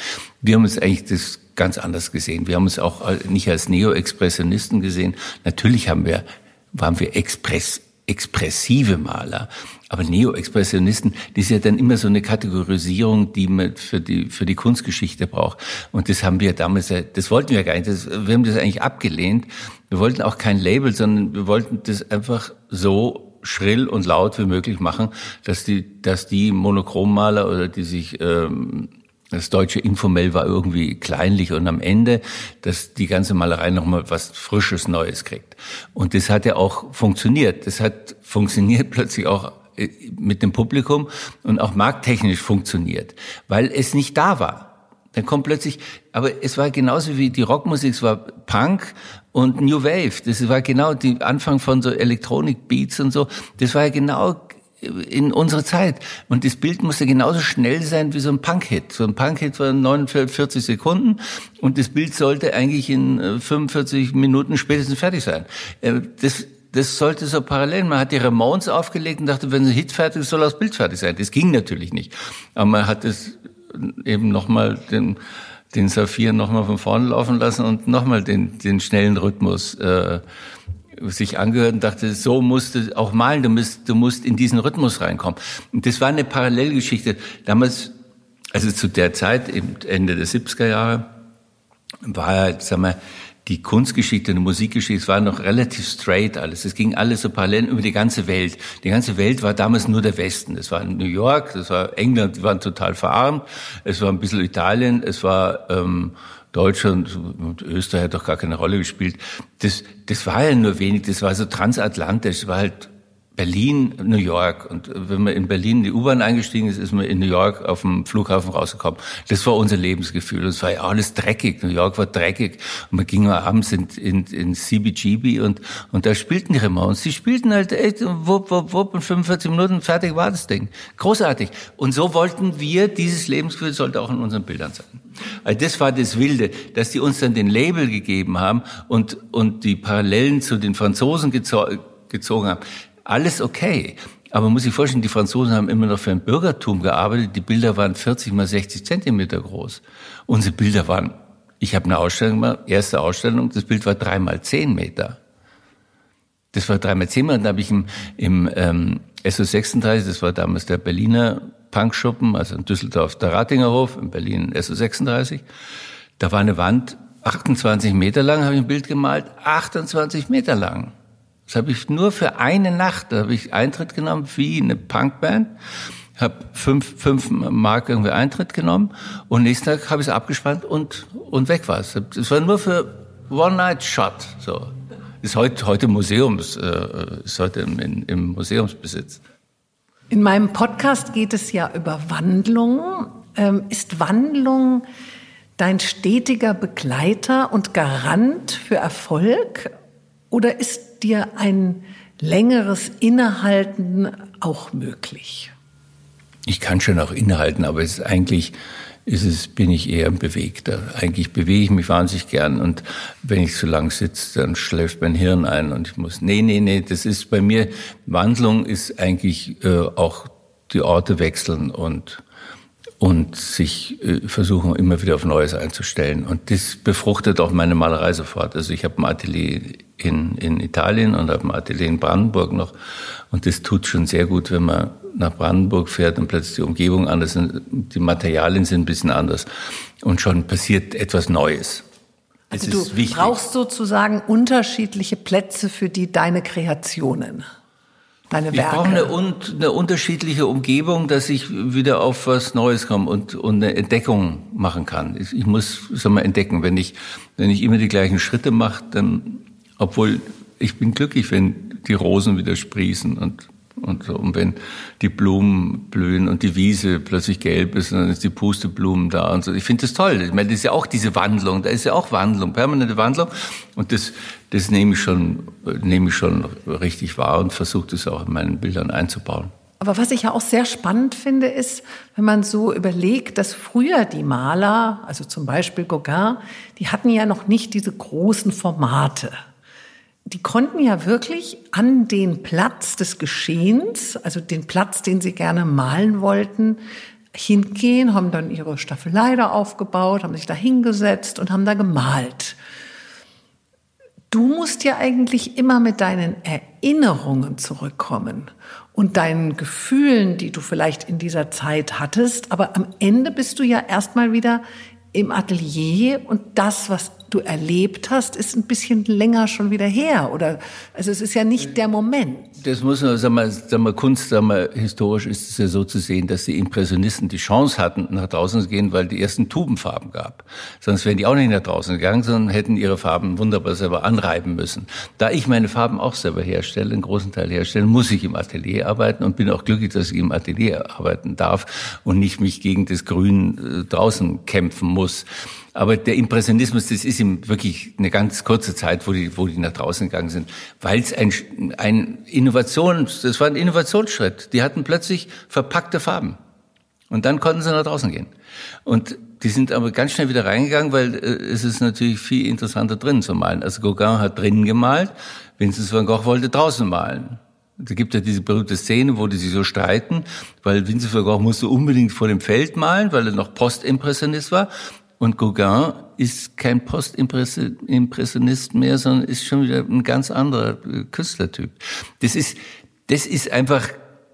Wir haben uns eigentlich das ganz anders gesehen. Wir haben uns auch nicht als Neo-Expressionisten gesehen. Natürlich haben wir, waren wir Express, expressive Maler. Aber Neo-Expressionisten, das ist ja dann immer so eine Kategorisierung, die man für die, für die Kunstgeschichte braucht. Und das haben wir damals, das wollten wir gar nicht. Das, wir haben das eigentlich abgelehnt. Wir wollten auch kein Label, sondern wir wollten das einfach so schrill und laut wie möglich machen, dass die, dass die Monochrommaler oder die sich ähm, das deutsche Informell war irgendwie kleinlich und am Ende, dass die ganze Malerei nochmal was Frisches, Neues kriegt. Und das hat ja auch funktioniert. Das hat funktioniert plötzlich auch äh, mit dem Publikum und auch markttechnisch funktioniert, weil es nicht da war. Dann kommt plötzlich, aber es war genauso wie die Rockmusik, es war Punk und New Wave. Das war genau die Anfang von so Electronic Beats und so. Das war ja genau in unserer Zeit. Und das Bild musste genauso schnell sein wie so ein Punk-Hit. So ein Punk-Hit war 49 Sekunden und das Bild sollte eigentlich in 45 äh, Minuten spätestens fertig sein. Äh, das, das sollte so parallel. Man hat die Ramones aufgelegt und dachte, wenn ein Hit fertig ist, soll das Bild fertig sein. Das ging natürlich nicht. Aber man hat es eben nochmal den, den Saphir nochmal von vorne laufen lassen und nochmal den, den schnellen Rhythmus äh, sich angehört und dachte, so musst du auch malen, du musst, du musst in diesen Rhythmus reinkommen. Und das war eine Parallelgeschichte. Damals, also zu der Zeit, Ende der 70er Jahre, war, sag mal, die Kunstgeschichte und die Musikgeschichte, es war noch relativ straight alles. Es ging alles so parallel über die ganze Welt. Die ganze Welt war damals nur der Westen. Es war New York, es war England, die waren total verarmt. Es war ein bisschen Italien, es war ähm, Deutschland und Österreich hat doch gar keine Rolle gespielt. Das, das war ja nur wenig, das war so transatlantisch, war halt Berlin, New York. Und wenn man in Berlin in die U-Bahn eingestiegen ist, ist man in New York auf dem Flughafen rausgekommen. Das war unser Lebensgefühl. Es war ja alles dreckig. New York war dreckig. Und man ging abends in, in, in CBGB und, und da spielten die Ramones. Die spielten halt echt, wupp, wupp, wupp, in 45 Minuten fertig war das Ding. Großartig. Und so wollten wir, dieses Lebensgefühl sollte auch in unseren Bildern sein. Also das war das Wilde, dass die uns dann den Label gegeben haben und, und die Parallelen zu den Franzosen gezogen haben alles okay. Aber man muss sich vorstellen, die Franzosen haben immer noch für ein Bürgertum gearbeitet. Die Bilder waren 40 mal 60 Zentimeter groß. Unsere Bilder waren, ich habe eine Ausstellung gemacht, erste Ausstellung, das Bild war drei mal zehn Meter. Das war drei mal zehn Meter. Und da habe ich im, im ähm, SO36, das war damals der Berliner Punkschuppen, also in Düsseldorf der Ratingerhof, in Berlin SO36. Da war eine Wand 28 Meter lang, habe ich ein Bild gemalt, 28 Meter lang. Das habe ich nur für eine Nacht, da habe ich Eintritt genommen wie eine Punkband, habe fünf, fünf Mark irgendwie Eintritt genommen und nächsten Tag habe ich es abgespannt und, und weg war es. Das war nur für One-Night-Shot. So. Ist heute, heute Museums, äh, ist heute im, im Museumsbesitz. In meinem Podcast geht es ja über Wandlung. Ähm, ist Wandlung dein stetiger Begleiter und Garant für Erfolg? Oder ist dir ein längeres Innehalten auch möglich? Ich kann schon auch innehalten, aber es ist eigentlich ist es, bin ich eher Bewegter. Eigentlich bewege ich mich wahnsinnig gern und wenn ich zu lang sitze, dann schläft mein Hirn ein und ich muss, nee, nee, nee, das ist bei mir, Wandlung ist eigentlich äh, auch die Orte wechseln und und sich äh, versuchen immer wieder auf Neues einzustellen. Und das befruchtet auch meine Malerei sofort. Also ich habe ein Atelier in, in Italien und habe ein Atelier in Brandenburg noch. Und das tut schon sehr gut, wenn man nach Brandenburg fährt und plötzlich die Umgebung anders ist. Die Materialien sind ein bisschen anders. Und schon passiert etwas Neues. Also du wichtig. brauchst sozusagen unterschiedliche Plätze für die deine Kreationen. Deine Werke. Ich brauche eine, eine, unterschiedliche Umgebung, dass ich wieder auf was Neues komme und, und eine Entdeckung machen kann. Ich, ich muss, sag mal, entdecken. Wenn ich, wenn ich immer die gleichen Schritte mache, dann, obwohl ich bin glücklich, wenn die Rosen wieder sprießen und und so. Und wenn die Blumen blühen und die Wiese plötzlich gelb ist, dann ist die Pusteblumen da und so. Ich finde das toll. Ich meine, das ist ja auch diese Wandlung. Da ist ja auch Wandlung, permanente Wandlung. Und das, das nehme ich schon, nehme ich schon richtig wahr und versuche das auch in meinen Bildern einzubauen. Aber was ich ja auch sehr spannend finde, ist, wenn man so überlegt, dass früher die Maler, also zum Beispiel Gauguin, die hatten ja noch nicht diese großen Formate die konnten ja wirklich an den Platz des Geschehens, also den Platz, den sie gerne malen wollten, hingehen, haben dann ihre Staffelei da aufgebaut, haben sich da hingesetzt und haben da gemalt. Du musst ja eigentlich immer mit deinen Erinnerungen zurückkommen und deinen Gefühlen, die du vielleicht in dieser Zeit hattest, aber am Ende bist du ja erstmal wieder im Atelier und das, was du erlebt hast, ist ein bisschen länger schon wieder her. Oder also es ist ja nicht der Moment. Das muss man, sagen wir, sagen wir Kunst, sagen wir, historisch ist es ja so zu sehen, dass die Impressionisten die Chance hatten, nach draußen zu gehen, weil die ersten Tubenfarben gab. Sonst wären die auch nicht nach draußen gegangen, sondern hätten ihre Farben wunderbar selber anreiben müssen. Da ich meine Farben auch selber herstelle, einen großen Teil herstelle, muss ich im Atelier arbeiten und bin auch glücklich, dass ich im Atelier arbeiten darf und nicht mich gegen das Grün äh, draußen kämpfen muss. Aber der Impressionismus, das ist ihm wirklich eine ganz kurze Zeit, wo die, wo die nach draußen gegangen sind, weil es ein, ein Innovation, das war ein Innovationsschritt. Die hatten plötzlich verpackte Farben. Und dann konnten sie nach draußen gehen. Und die sind aber ganz schnell wieder reingegangen, weil äh, es ist natürlich viel interessanter drin zu malen. Also Gauguin hat drinnen gemalt, Vincent van Gogh wollte draußen malen. Da gibt ja diese berühmte Szene, wo die sich so streiten, weil Vincent van Gogh musste unbedingt vor dem Feld malen, weil er noch Postimpressionist war. Und Gauguin ist kein Postimpressionist mehr, sondern ist schon wieder ein ganz anderer äh, Künstlertyp. Das ist, das ist einfach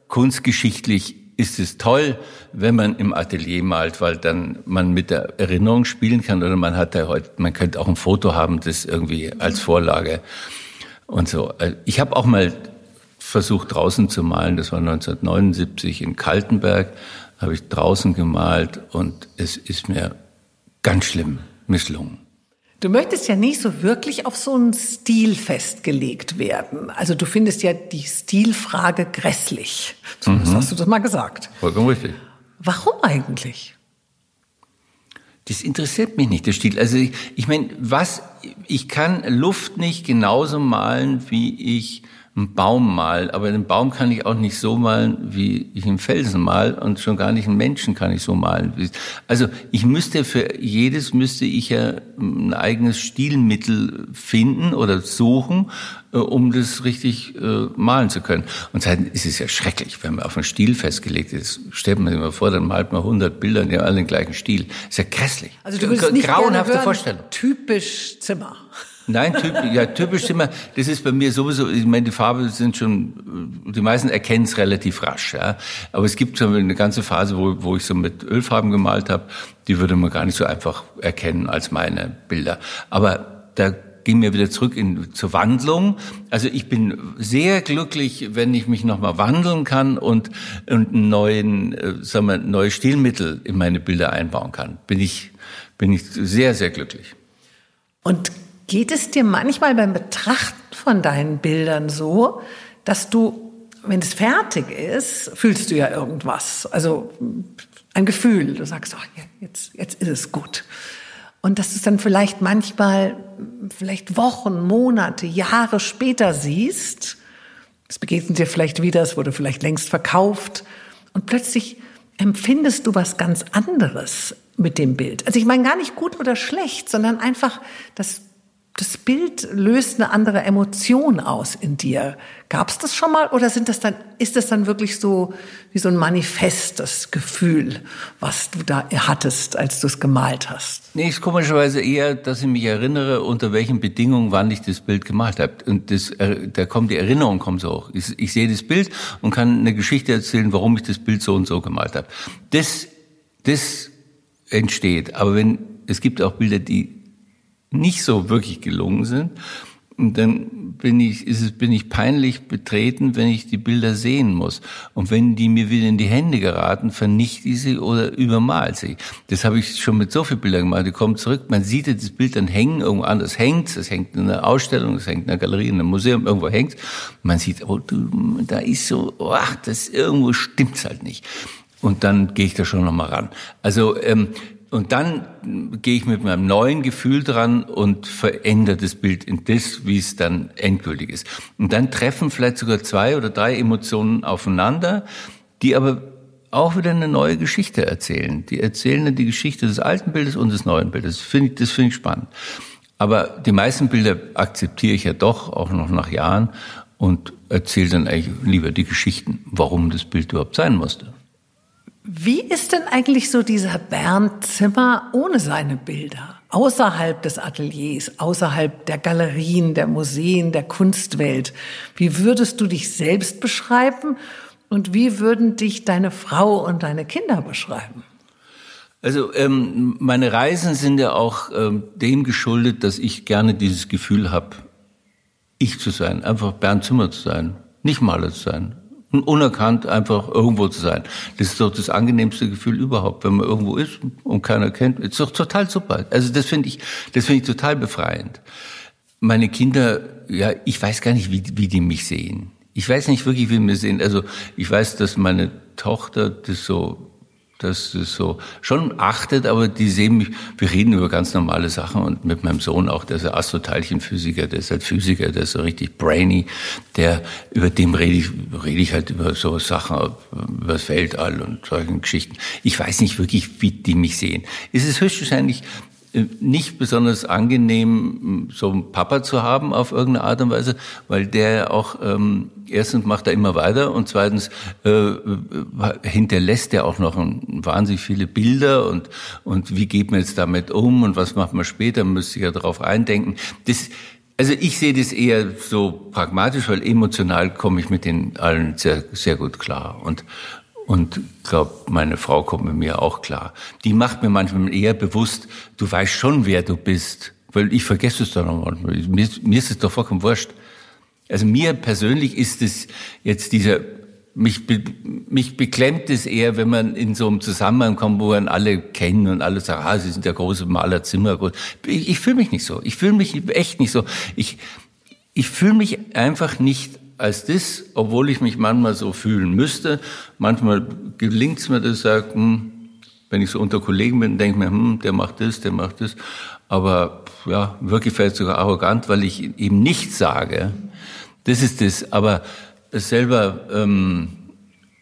kunstgeschichtlich ist es toll, wenn man im Atelier malt, weil dann man mit der Erinnerung spielen kann oder man hat da heute, man könnte auch ein Foto haben, das irgendwie als Vorlage und so. Äh, ich habe auch mal versucht draußen zu malen, das war 1979 in Kaltenberg, habe ich draußen gemalt und es ist mir ganz schlimm misslungen. Du möchtest ja nicht so wirklich auf so einen Stil festgelegt werden. Also du findest ja die Stilfrage grässlich. Zumindest mhm. hast du das mal gesagt. Vollkommen richtig. Warum eigentlich? Das interessiert mich nicht, der Stil. Also ich, ich meine, was, ich kann Luft nicht genauso malen, wie ich einen Baum mal, aber einen Baum kann ich auch nicht so malen, wie ich einen Felsen mal und schon gar nicht einen Menschen kann ich so malen. Also ich müsste für jedes müsste ich ja ein eigenes Stilmittel finden oder suchen, äh, um das richtig äh, malen zu können. Und seitdem ist es ja schrecklich, wenn man auf einen Stil festgelegt ist. Stellt man sich mal vor, dann malt man 100 Bilder, die haben alle den gleichen Stil. Ist ja grässlich. Also du würdest nicht Grauenhafte Vorstellung. Typisch Zimmer. Nein, typ, ja, typisch immer, das ist bei mir sowieso, ich meine, die Farben sind schon, die meisten erkennen es relativ rasch, ja. Aber es gibt so eine ganze Phase, wo, wo ich so mit Ölfarben gemalt habe, die würde man gar nicht so einfach erkennen als meine Bilder. Aber da ging mir wieder zurück in, zur Wandlung. Also ich bin sehr glücklich, wenn ich mich nochmal wandeln kann und, und einen neuen, äh, sagen wir, neue Stilmittel in meine Bilder einbauen kann. Bin ich, bin ich sehr, sehr glücklich. Und Geht es dir manchmal beim Betrachten von deinen Bildern so, dass du, wenn es fertig ist, fühlst du ja irgendwas, also ein Gefühl, du sagst, ach, jetzt, jetzt ist es gut. Und dass du es dann vielleicht manchmal, vielleicht Wochen, Monate, Jahre später siehst, es begegnet dir vielleicht wieder, es wurde vielleicht längst verkauft und plötzlich empfindest du was ganz anderes. mit dem Bild? Also ich meine gar nicht gut oder schlecht, sondern einfach das das Bild löst eine andere Emotion aus in dir. Gab es das schon mal oder sind das dann, ist das dann wirklich so wie so ein Manifest, das Gefühl, was du da hattest, als du es gemalt hast? Nee, ist komischerweise eher, dass ich mich erinnere, unter welchen Bedingungen, wann ich das Bild gemalt habe. Und das, äh, da kommt die Erinnerung kommt so hoch. Ich, ich sehe das Bild und kann eine Geschichte erzählen, warum ich das Bild so und so gemalt habe. Das, das entsteht. Aber wenn, es gibt auch Bilder, die nicht so wirklich gelungen sind. Dann bin ich, ist es, bin ich peinlich betreten, wenn ich die Bilder sehen muss. Und wenn die mir wieder in die Hände geraten, vernichte ich sie oder übermal sie. Das habe ich schon mit so vielen Bildern gemacht. Die kommen zurück, man sieht das Bild dann hängen, irgendwo anders hängt es hängt in einer Ausstellung, es hängt in einer Galerie, in einem Museum, irgendwo hängt Man sieht, oh, du, da ist so, ach, das irgendwo stimmt's halt nicht. Und dann gehe ich da schon nochmal ran. Also ähm, und dann gehe ich mit meinem neuen Gefühl dran und verändere das Bild in das, wie es dann endgültig ist. Und dann treffen vielleicht sogar zwei oder drei Emotionen aufeinander, die aber auch wieder eine neue Geschichte erzählen. Die erzählen dann die Geschichte des alten Bildes und des neuen Bildes. Das finde ich, das finde ich spannend. Aber die meisten Bilder akzeptiere ich ja doch, auch noch nach Jahren, und erzähle dann eigentlich lieber die Geschichten, warum das Bild überhaupt sein musste. Wie ist denn eigentlich so dieser Bernd Zimmer ohne seine Bilder? Außerhalb des Ateliers, außerhalb der Galerien, der Museen, der Kunstwelt. Wie würdest du dich selbst beschreiben und wie würden dich deine Frau und deine Kinder beschreiben? Also ähm, meine Reisen sind ja auch ähm, dem geschuldet, dass ich gerne dieses Gefühl habe, ich zu sein, einfach Bernd Zimmer zu sein, nicht Maler zu sein, unerkannt einfach irgendwo zu sein. Das ist doch das angenehmste Gefühl überhaupt, wenn man irgendwo ist und keiner kennt. Ist doch total super. Also das finde ich, das finde ich total befreiend. Meine Kinder, ja, ich weiß gar nicht, wie, wie die mich sehen. Ich weiß nicht wirklich, wie die mich sehen. Also ich weiß, dass meine Tochter das so dass es so schon achtet, aber die sehen mich, wir reden über ganz normale Sachen und mit meinem Sohn auch, der ist ein Astroteilchenphysiker, der ist halt Physiker, der ist so richtig brainy, der, über dem rede ich, rede ich halt über so Sachen, über das Weltall und solchen Geschichten. Ich weiß nicht wirklich, wie die mich sehen. Es ist höchstwahrscheinlich nicht besonders angenehm, so einen Papa zu haben auf irgendeine Art und Weise, weil der auch ähm, erstens macht er immer weiter und zweitens äh, hinterlässt er auch noch ein, wahnsinnig viele Bilder und und wie geht man jetzt damit um und was macht man später, müsste ich ja darauf eindenken. Das, also ich sehe das eher so pragmatisch, weil emotional komme ich mit den allen sehr sehr gut klar und und glaube, meine Frau kommt mit mir auch klar. Die macht mir manchmal eher bewusst, du weißt schon, wer du bist. Weil ich vergesse es dann noch manchmal. Mir, mir ist es doch vollkommen wurscht. Also mir persönlich ist es jetzt dieser, mich, mich beklemmt es eher, wenn man in so einem Zusammenhang kommt, wo man alle kennen und alle sagen, ah, Sie sind der große Maler Zimmer. Ich, ich fühle mich nicht so. Ich fühle mich echt nicht so. Ich, ich fühle mich einfach nicht als das, obwohl ich mich manchmal so fühlen müsste. Manchmal gelingt es mir, dass ich sage, hm, wenn ich so unter Kollegen bin, denke ich mir, hm, der macht das, der macht das. Aber ja, wirklich vielleicht sogar arrogant, weil ich eben nichts sage. Das ist das. Aber selber, ähm,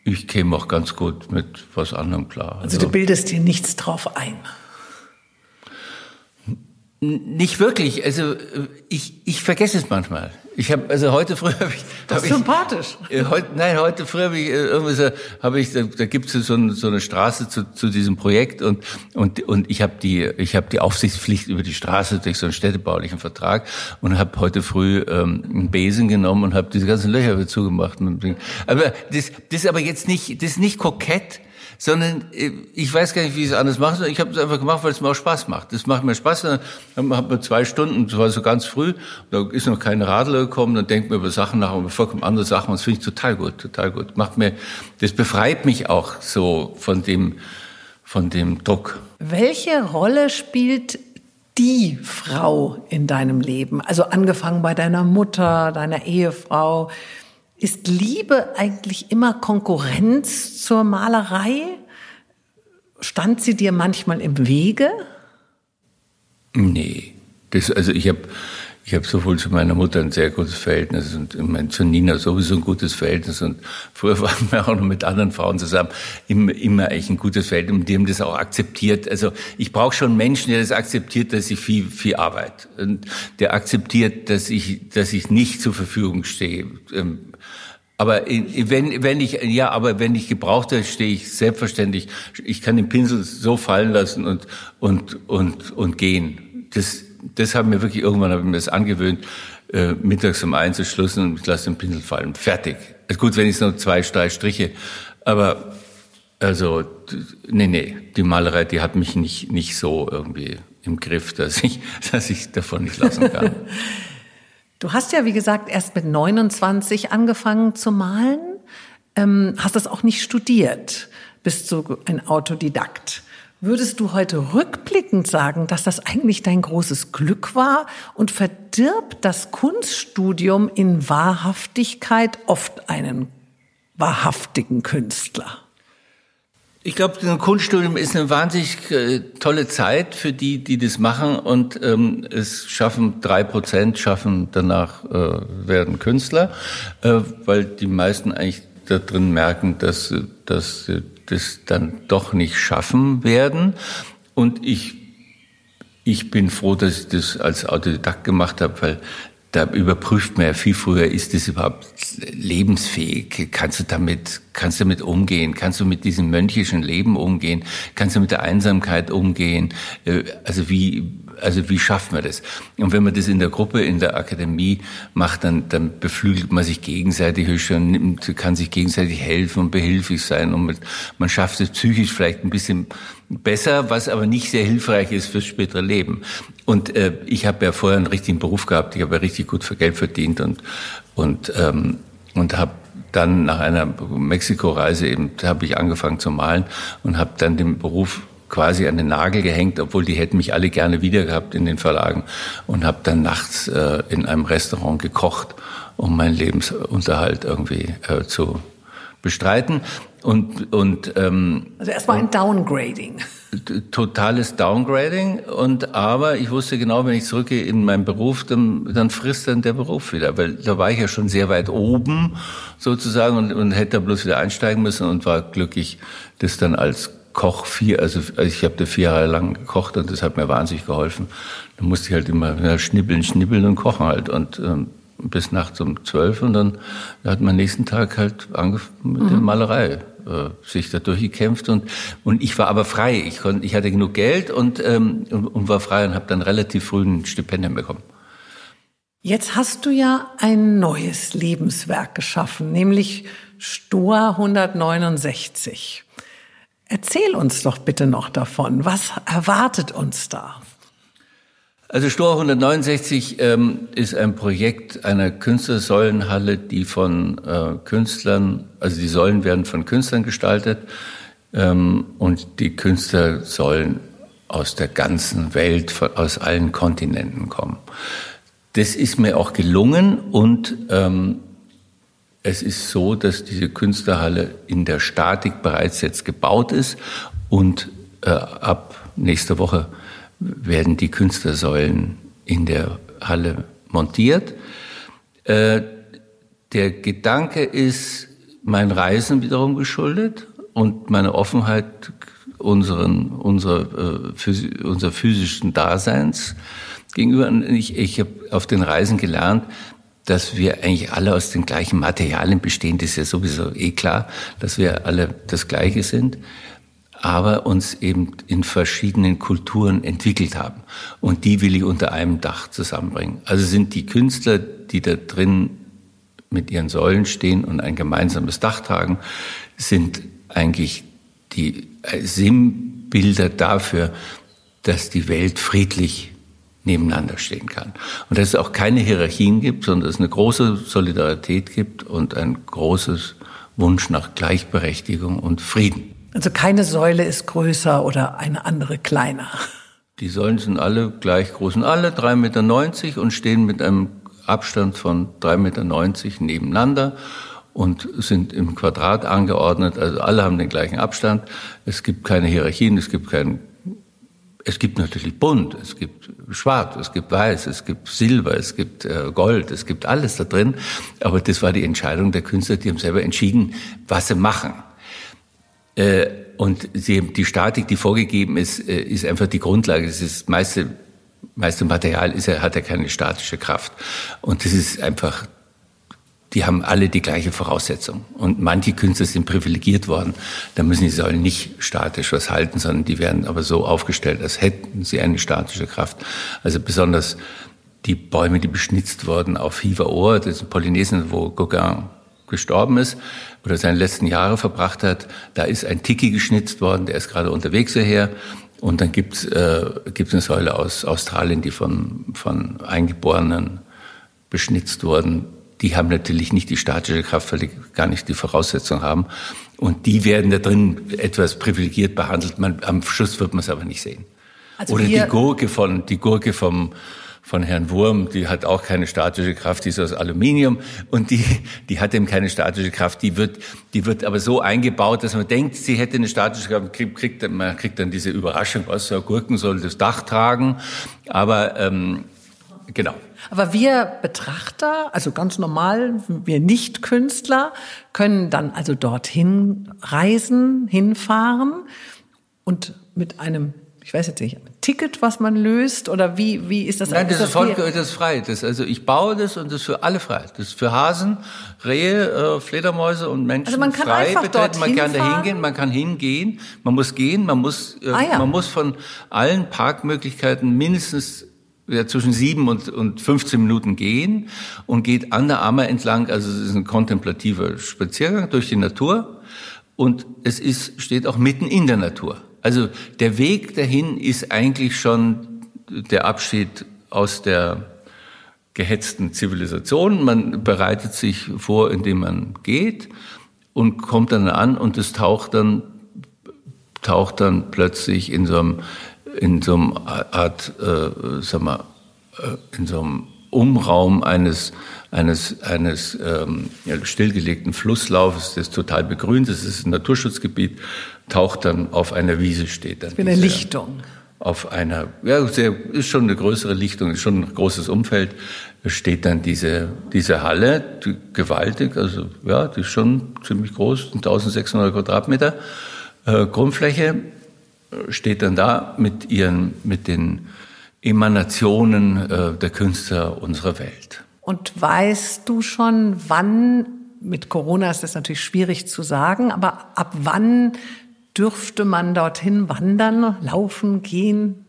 ich käme auch ganz gut mit was anderem klar. Also, also du bildest dir nichts drauf ein. Nicht wirklich. Also ich, ich vergesse es manchmal. Ich habe also heute früh habe ich das ist ich, sympathisch. Äh, heute, nein, heute früh habe ich äh, irgendwie so, habe ich da, da gibt es so, ein, so eine Straße zu, zu diesem Projekt und und und ich habe die ich habe die Aufsichtspflicht über die Straße durch so einen städtebaulichen Vertrag und habe heute früh ähm, einen Besen genommen und habe diese ganzen Löcher wieder zugemacht. Aber das das ist aber jetzt nicht das ist nicht kokett sondern äh, ich weiß gar nicht, wie ich es anders mache. Ich habe es einfach gemacht, weil es mir auch Spaß macht. Das macht mir Spaß. Dann hat man zwei Stunden, das war so ganz früh, da ist noch kein Radler gekommen, dann denkt man über Sachen nach, über vollkommen andere Sachen. Und das finde ich total gut, total gut. Macht mir, das befreit mich auch so von dem, von dem Druck. Welche Rolle spielt die Frau in deinem Leben? Also angefangen bei deiner Mutter, deiner Ehefrau, ist Liebe eigentlich immer Konkurrenz zur Malerei? Stand sie dir manchmal im Wege? Nee. Das, also ich habe ich habe sowohl zu meiner Mutter ein sehr gutes Verhältnis und ich meine, zu Nina sowieso ein gutes Verhältnis und früher waren wir auch noch mit anderen Frauen zusammen, immer, immer eigentlich ein gutes Verhältnis und die haben das auch akzeptiert. Also ich brauche schon Menschen, der das akzeptiert, dass ich viel, viel arbeite und der akzeptiert, dass ich, dass ich nicht zur Verfügung stehe. Ähm, aber wenn, wenn ich, ja, aber wenn ich gebraucht werde, stehe ich selbstverständlich. Ich kann den Pinsel so fallen lassen und, und, und, und gehen. Das, das haben mir wirklich irgendwann habe ich mir das angewöhnt, äh, mittags um eins zu schlussen und ich lasse den Pinsel fallen. Fertig. Ist gut, wenn ich nur zwei, drei Striche. Aber, also, nee, nee, die Malerei, die hat mich nicht, nicht so irgendwie im Griff, dass ich, dass ich davon nicht lassen kann. Du hast ja, wie gesagt, erst mit 29 angefangen zu malen, ähm, hast das auch nicht studiert, bist du ein Autodidakt. Würdest du heute rückblickend sagen, dass das eigentlich dein großes Glück war und verdirbt das Kunststudium in Wahrhaftigkeit oft einen wahrhaftigen Künstler? Ich glaube, ein Kunststudium ist eine wahnsinnig äh, tolle Zeit für die, die das machen und ähm, es schaffen drei Prozent schaffen danach äh, werden Künstler, äh, weil die meisten eigentlich da drin merken, dass dass sie das dann doch nicht schaffen werden. Und ich ich bin froh, dass ich das als Autodidakt gemacht habe, weil da überprüft man ja viel früher, ist das überhaupt lebensfähig? Kannst du damit, kannst du damit umgehen? Kannst du mit diesem mönchischen Leben umgehen? Kannst du mit der Einsamkeit umgehen? Äh, also wie, also wie schafft man das? Und wenn man das in der Gruppe, in der Akademie macht, dann, dann beflügelt man sich gegenseitig und kann sich gegenseitig helfen und behilflich sein und man schafft es psychisch vielleicht ein bisschen besser, was aber nicht sehr hilfreich ist fürs spätere Leben. Und äh, ich habe ja vorher einen richtigen Beruf gehabt, ich habe ja richtig gut für Geld verdient und und ähm, und habe dann nach einer Mexiko-Reise eben habe ich angefangen zu malen und habe dann den Beruf quasi an den Nagel gehängt, obwohl die hätten mich alle gerne wieder gehabt in den Verlagen und habe dann nachts äh, in einem Restaurant gekocht, um meinen Lebensunterhalt irgendwie äh, zu bestreiten. Und, und, ähm, also erstmal ein Downgrading. Totales Downgrading. Und aber ich wusste genau, wenn ich zurückgehe in meinen Beruf, dann, dann frisst dann der Beruf wieder, weil da war ich ja schon sehr weit oben sozusagen und, und hätte da bloß wieder einsteigen müssen und war glücklich, das dann als Koch vier, also, also ich habe da vier Jahre lang gekocht und das hat mir wahnsinnig geholfen. Da musste ich halt immer schnibbeln, schnibbeln und kochen halt und ähm, bis nachts um zwölf und dann hat man nächsten Tag halt angefangen mit mhm. der Malerei äh, sich da durchgekämpft und und ich war aber frei. Ich konnte, ich hatte genug Geld und ähm, und, und war frei und habe dann relativ früh ein Stipendium bekommen. Jetzt hast du ja ein neues Lebenswerk geschaffen, nämlich Stoa 169. Erzähl uns doch bitte noch davon. Was erwartet uns da? Also Stor 169 ähm, ist ein Projekt einer Künstlersäulenhalle, die von äh, Künstlern, also die Säulen werden von Künstlern gestaltet ähm, und die Künstler sollen aus der ganzen Welt, von, aus allen Kontinenten kommen. Das ist mir auch gelungen und ähm, es ist so, dass diese Künstlerhalle in der Statik bereits jetzt gebaut ist und äh, ab nächster Woche werden die Künstlersäulen in der Halle montiert. Äh, der Gedanke ist mein Reisen wiederum geschuldet und meine Offenheit unseren, unserer, äh, unser physischen Daseins gegenüber. Ich, ich habe auf den Reisen gelernt, dass wir eigentlich alle aus den gleichen Materialien bestehen. Das ist ja sowieso eh klar, dass wir alle das Gleiche sind aber uns eben in verschiedenen Kulturen entwickelt haben. Und die will ich unter einem Dach zusammenbringen. Also sind die Künstler, die da drin mit ihren Säulen stehen und ein gemeinsames Dach tragen, sind eigentlich die äh, Sinnbilder dafür, dass die Welt friedlich nebeneinander stehen kann. Und dass es auch keine Hierarchien gibt, sondern dass es eine große Solidarität gibt und ein großes Wunsch nach Gleichberechtigung und Frieden. Also keine Säule ist größer oder eine andere kleiner. Die Säulen sind alle gleich groß und alle 3,90 Meter und stehen mit einem Abstand von 3,90 Meter nebeneinander und sind im Quadrat angeordnet. Also alle haben den gleichen Abstand. Es gibt keine Hierarchien, es gibt keinen es gibt natürlich bunt, es gibt schwarz, es gibt weiß, es gibt Silber, es gibt äh, Gold, es gibt alles da drin. Aber das war die Entscheidung der Künstler, die haben selber entschieden, was sie machen. Äh, und die Statik, die vorgegeben ist, äh, ist einfach die Grundlage. Das ist meiste, meiste Material ist, hat ja keine statische Kraft. Und das ist einfach die haben alle die gleiche Voraussetzung. Und manche Künstler sind privilegiert worden. Da müssen sie sollen nicht statisch was halten, sondern die werden aber so aufgestellt, als hätten sie eine statische Kraft. Also besonders die Bäume, die beschnitzt wurden auf Hiva-Ohr, das ist in Polynesien, wo Gauguin gestorben ist oder seine letzten Jahre verbracht hat. Da ist ein Tiki geschnitzt worden, der ist gerade unterwegs hierher. Und dann gibt's äh, gibt's eine Säule aus Australien, die von, von Eingeborenen beschnitzt wurden die haben natürlich nicht die statische Kraft, weil die gar nicht die Voraussetzung haben. Und die werden da drin etwas privilegiert behandelt. Man, am Schluss wird man es aber nicht sehen. Also Oder die Gurke von, die Gurke vom, von Herrn Wurm, die hat auch keine statische Kraft, die ist aus Aluminium und die, die hat eben keine statische Kraft. Die wird, die wird aber so eingebaut, dass man denkt, sie hätte eine statische Kraft, kriegt, kriegt, man kriegt dann diese Überraschung, was so Gurken soll das Dach tragen. Aber ähm, genau. Aber wir Betrachter, also ganz normal, wir Nicht-Künstler, können dann also dorthin reisen, hinfahren und mit einem ich weiß jetzt nicht, Ticket, was man löst oder wie, wie ist das? Nein, das ist, das, voll, das ist frei. Das, also ich baue das und das ist für alle frei. Das ist für Hasen, Rehe, äh, Fledermäuse und Menschen also man kann frei einfach betreten. Man kann da hingehen, man kann hingehen, man muss gehen, man muss, äh, ah, ja. man muss von allen Parkmöglichkeiten mindestens ja, zwischen sieben und, und 15 Minuten gehen und geht an der Ammer entlang. Also es ist ein kontemplativer Spaziergang durch die Natur und es ist, steht auch mitten in der Natur. Also der Weg dahin ist eigentlich schon der Abschied aus der gehetzten Zivilisation. Man bereitet sich vor, indem man geht und kommt dann an und es taucht dann taucht dann plötzlich in so einem in so einem Art, äh, sag mal, äh, in so einem Umraum eines eines eines ähm, stillgelegten Flusslaufes, das total begrünt ist, das ist ein Naturschutzgebiet, taucht dann auf einer Wiese steht. Dann Wie eine Lichtung. Auf einer, ja, sehr, ist schon eine größere Lichtung, ist schon ein großes Umfeld, steht dann diese, diese Halle, die, gewaltig, also ja, die ist schon ziemlich groß, 1600 Quadratmeter äh, Grundfläche, steht dann da mit ihren, mit den Emanationen äh, der Künstler unserer Welt. Und weißt du schon, wann, mit Corona ist das natürlich schwierig zu sagen, aber ab wann dürfte man dorthin wandern, laufen, gehen?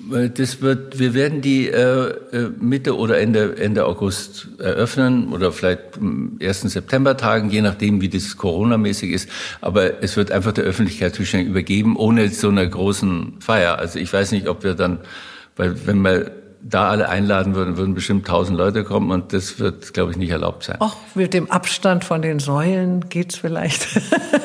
Das wird, wir werden die äh, äh, Mitte oder Ende, Ende August eröffnen oder vielleicht am 1. September tagen, je nachdem, wie das Corona-mäßig ist. Aber es wird einfach der Öffentlichkeit zuständig übergeben, ohne so einer großen Feier. Also ich weiß nicht, ob wir dann, weil wenn wir da alle einladen würden, würden bestimmt tausend Leute kommen und das wird, glaube ich, nicht erlaubt sein. Ach, mit dem Abstand von den Säulen geht's vielleicht.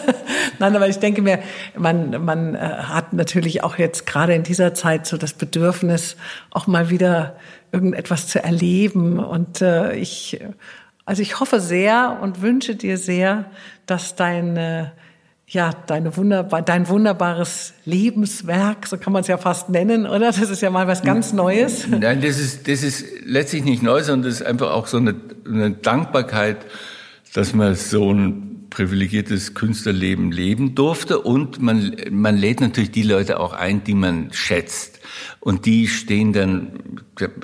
Nein, aber ich denke mir, man, man äh, hat natürlich auch jetzt gerade in dieser Zeit so das Bedürfnis, auch mal wieder irgendetwas zu erleben. Und äh, ich, also ich hoffe sehr und wünsche dir sehr, dass deine ja, deine wunderbar, dein wunderbares Lebenswerk, so kann man es ja fast nennen, oder? Das ist ja mal was ganz Neues. Nein, das ist, das ist letztlich nicht neu, sondern das ist einfach auch so eine, eine Dankbarkeit, dass man so ein privilegiertes Künstlerleben leben durfte und man, man lädt natürlich die Leute auch ein, die man schätzt. Und die stehen dann,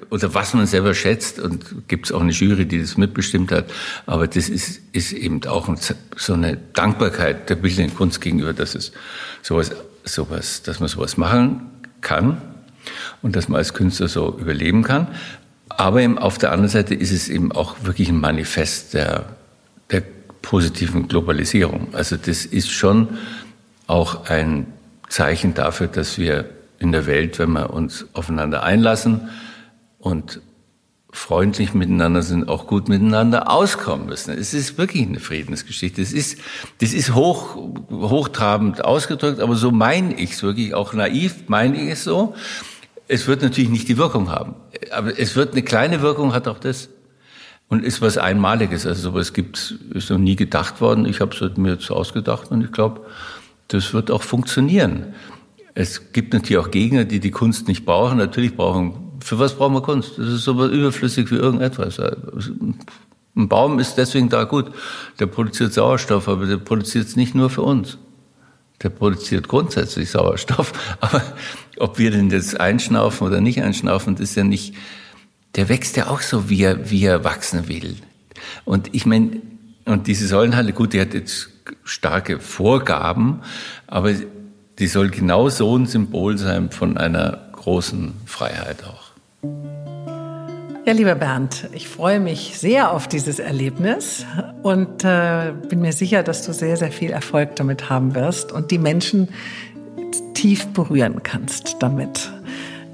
oder was man selber schätzt, und gibt es auch eine Jury, die das mitbestimmt hat, aber das ist, ist eben auch so eine Dankbarkeit der bildenden Kunst gegenüber, dass es sowas, sowas, dass man sowas machen kann und dass man als Künstler so überleben kann. Aber eben auf der anderen Seite ist es eben auch wirklich ein Manifest der, der positiven Globalisierung. Also das ist schon auch ein Zeichen dafür, dass wir in der Welt, wenn wir uns aufeinander einlassen und freundlich miteinander sind, auch gut miteinander auskommen müssen. Es ist wirklich eine Friedensgeschichte. Das ist, das ist hoch, hochtrabend ausgedrückt, aber so meine ich es wirklich, auch naiv meine ich es so. Es wird natürlich nicht die Wirkung haben, aber es wird eine kleine Wirkung, hat auch das und ist was Einmaliges. Also sowas gibt's, ist noch nie gedacht worden. Ich habe es mir jetzt ausgedacht und ich glaube, das wird auch funktionieren. Es gibt natürlich auch Gegner, die die Kunst nicht brauchen. Natürlich brauchen, für was brauchen wir Kunst? Das ist so überflüssig wie irgendetwas. Ein Baum ist deswegen da gut. Der produziert Sauerstoff, aber der produziert es nicht nur für uns. Der produziert grundsätzlich Sauerstoff. Aber ob wir den jetzt einschnaufen oder nicht einschnaufen, das ist ja nicht, der wächst ja auch so, wie er, wie er wachsen will. Und ich meine, und diese Säulenhalle, gut, die hat jetzt starke Vorgaben, aber die soll genau so ein Symbol sein von einer großen Freiheit auch. Ja, lieber Bernd, ich freue mich sehr auf dieses Erlebnis und äh, bin mir sicher, dass du sehr, sehr viel Erfolg damit haben wirst und die Menschen tief berühren kannst damit.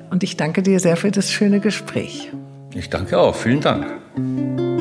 Und ich danke dir sehr für das schöne Gespräch. Ich danke auch. Vielen Dank.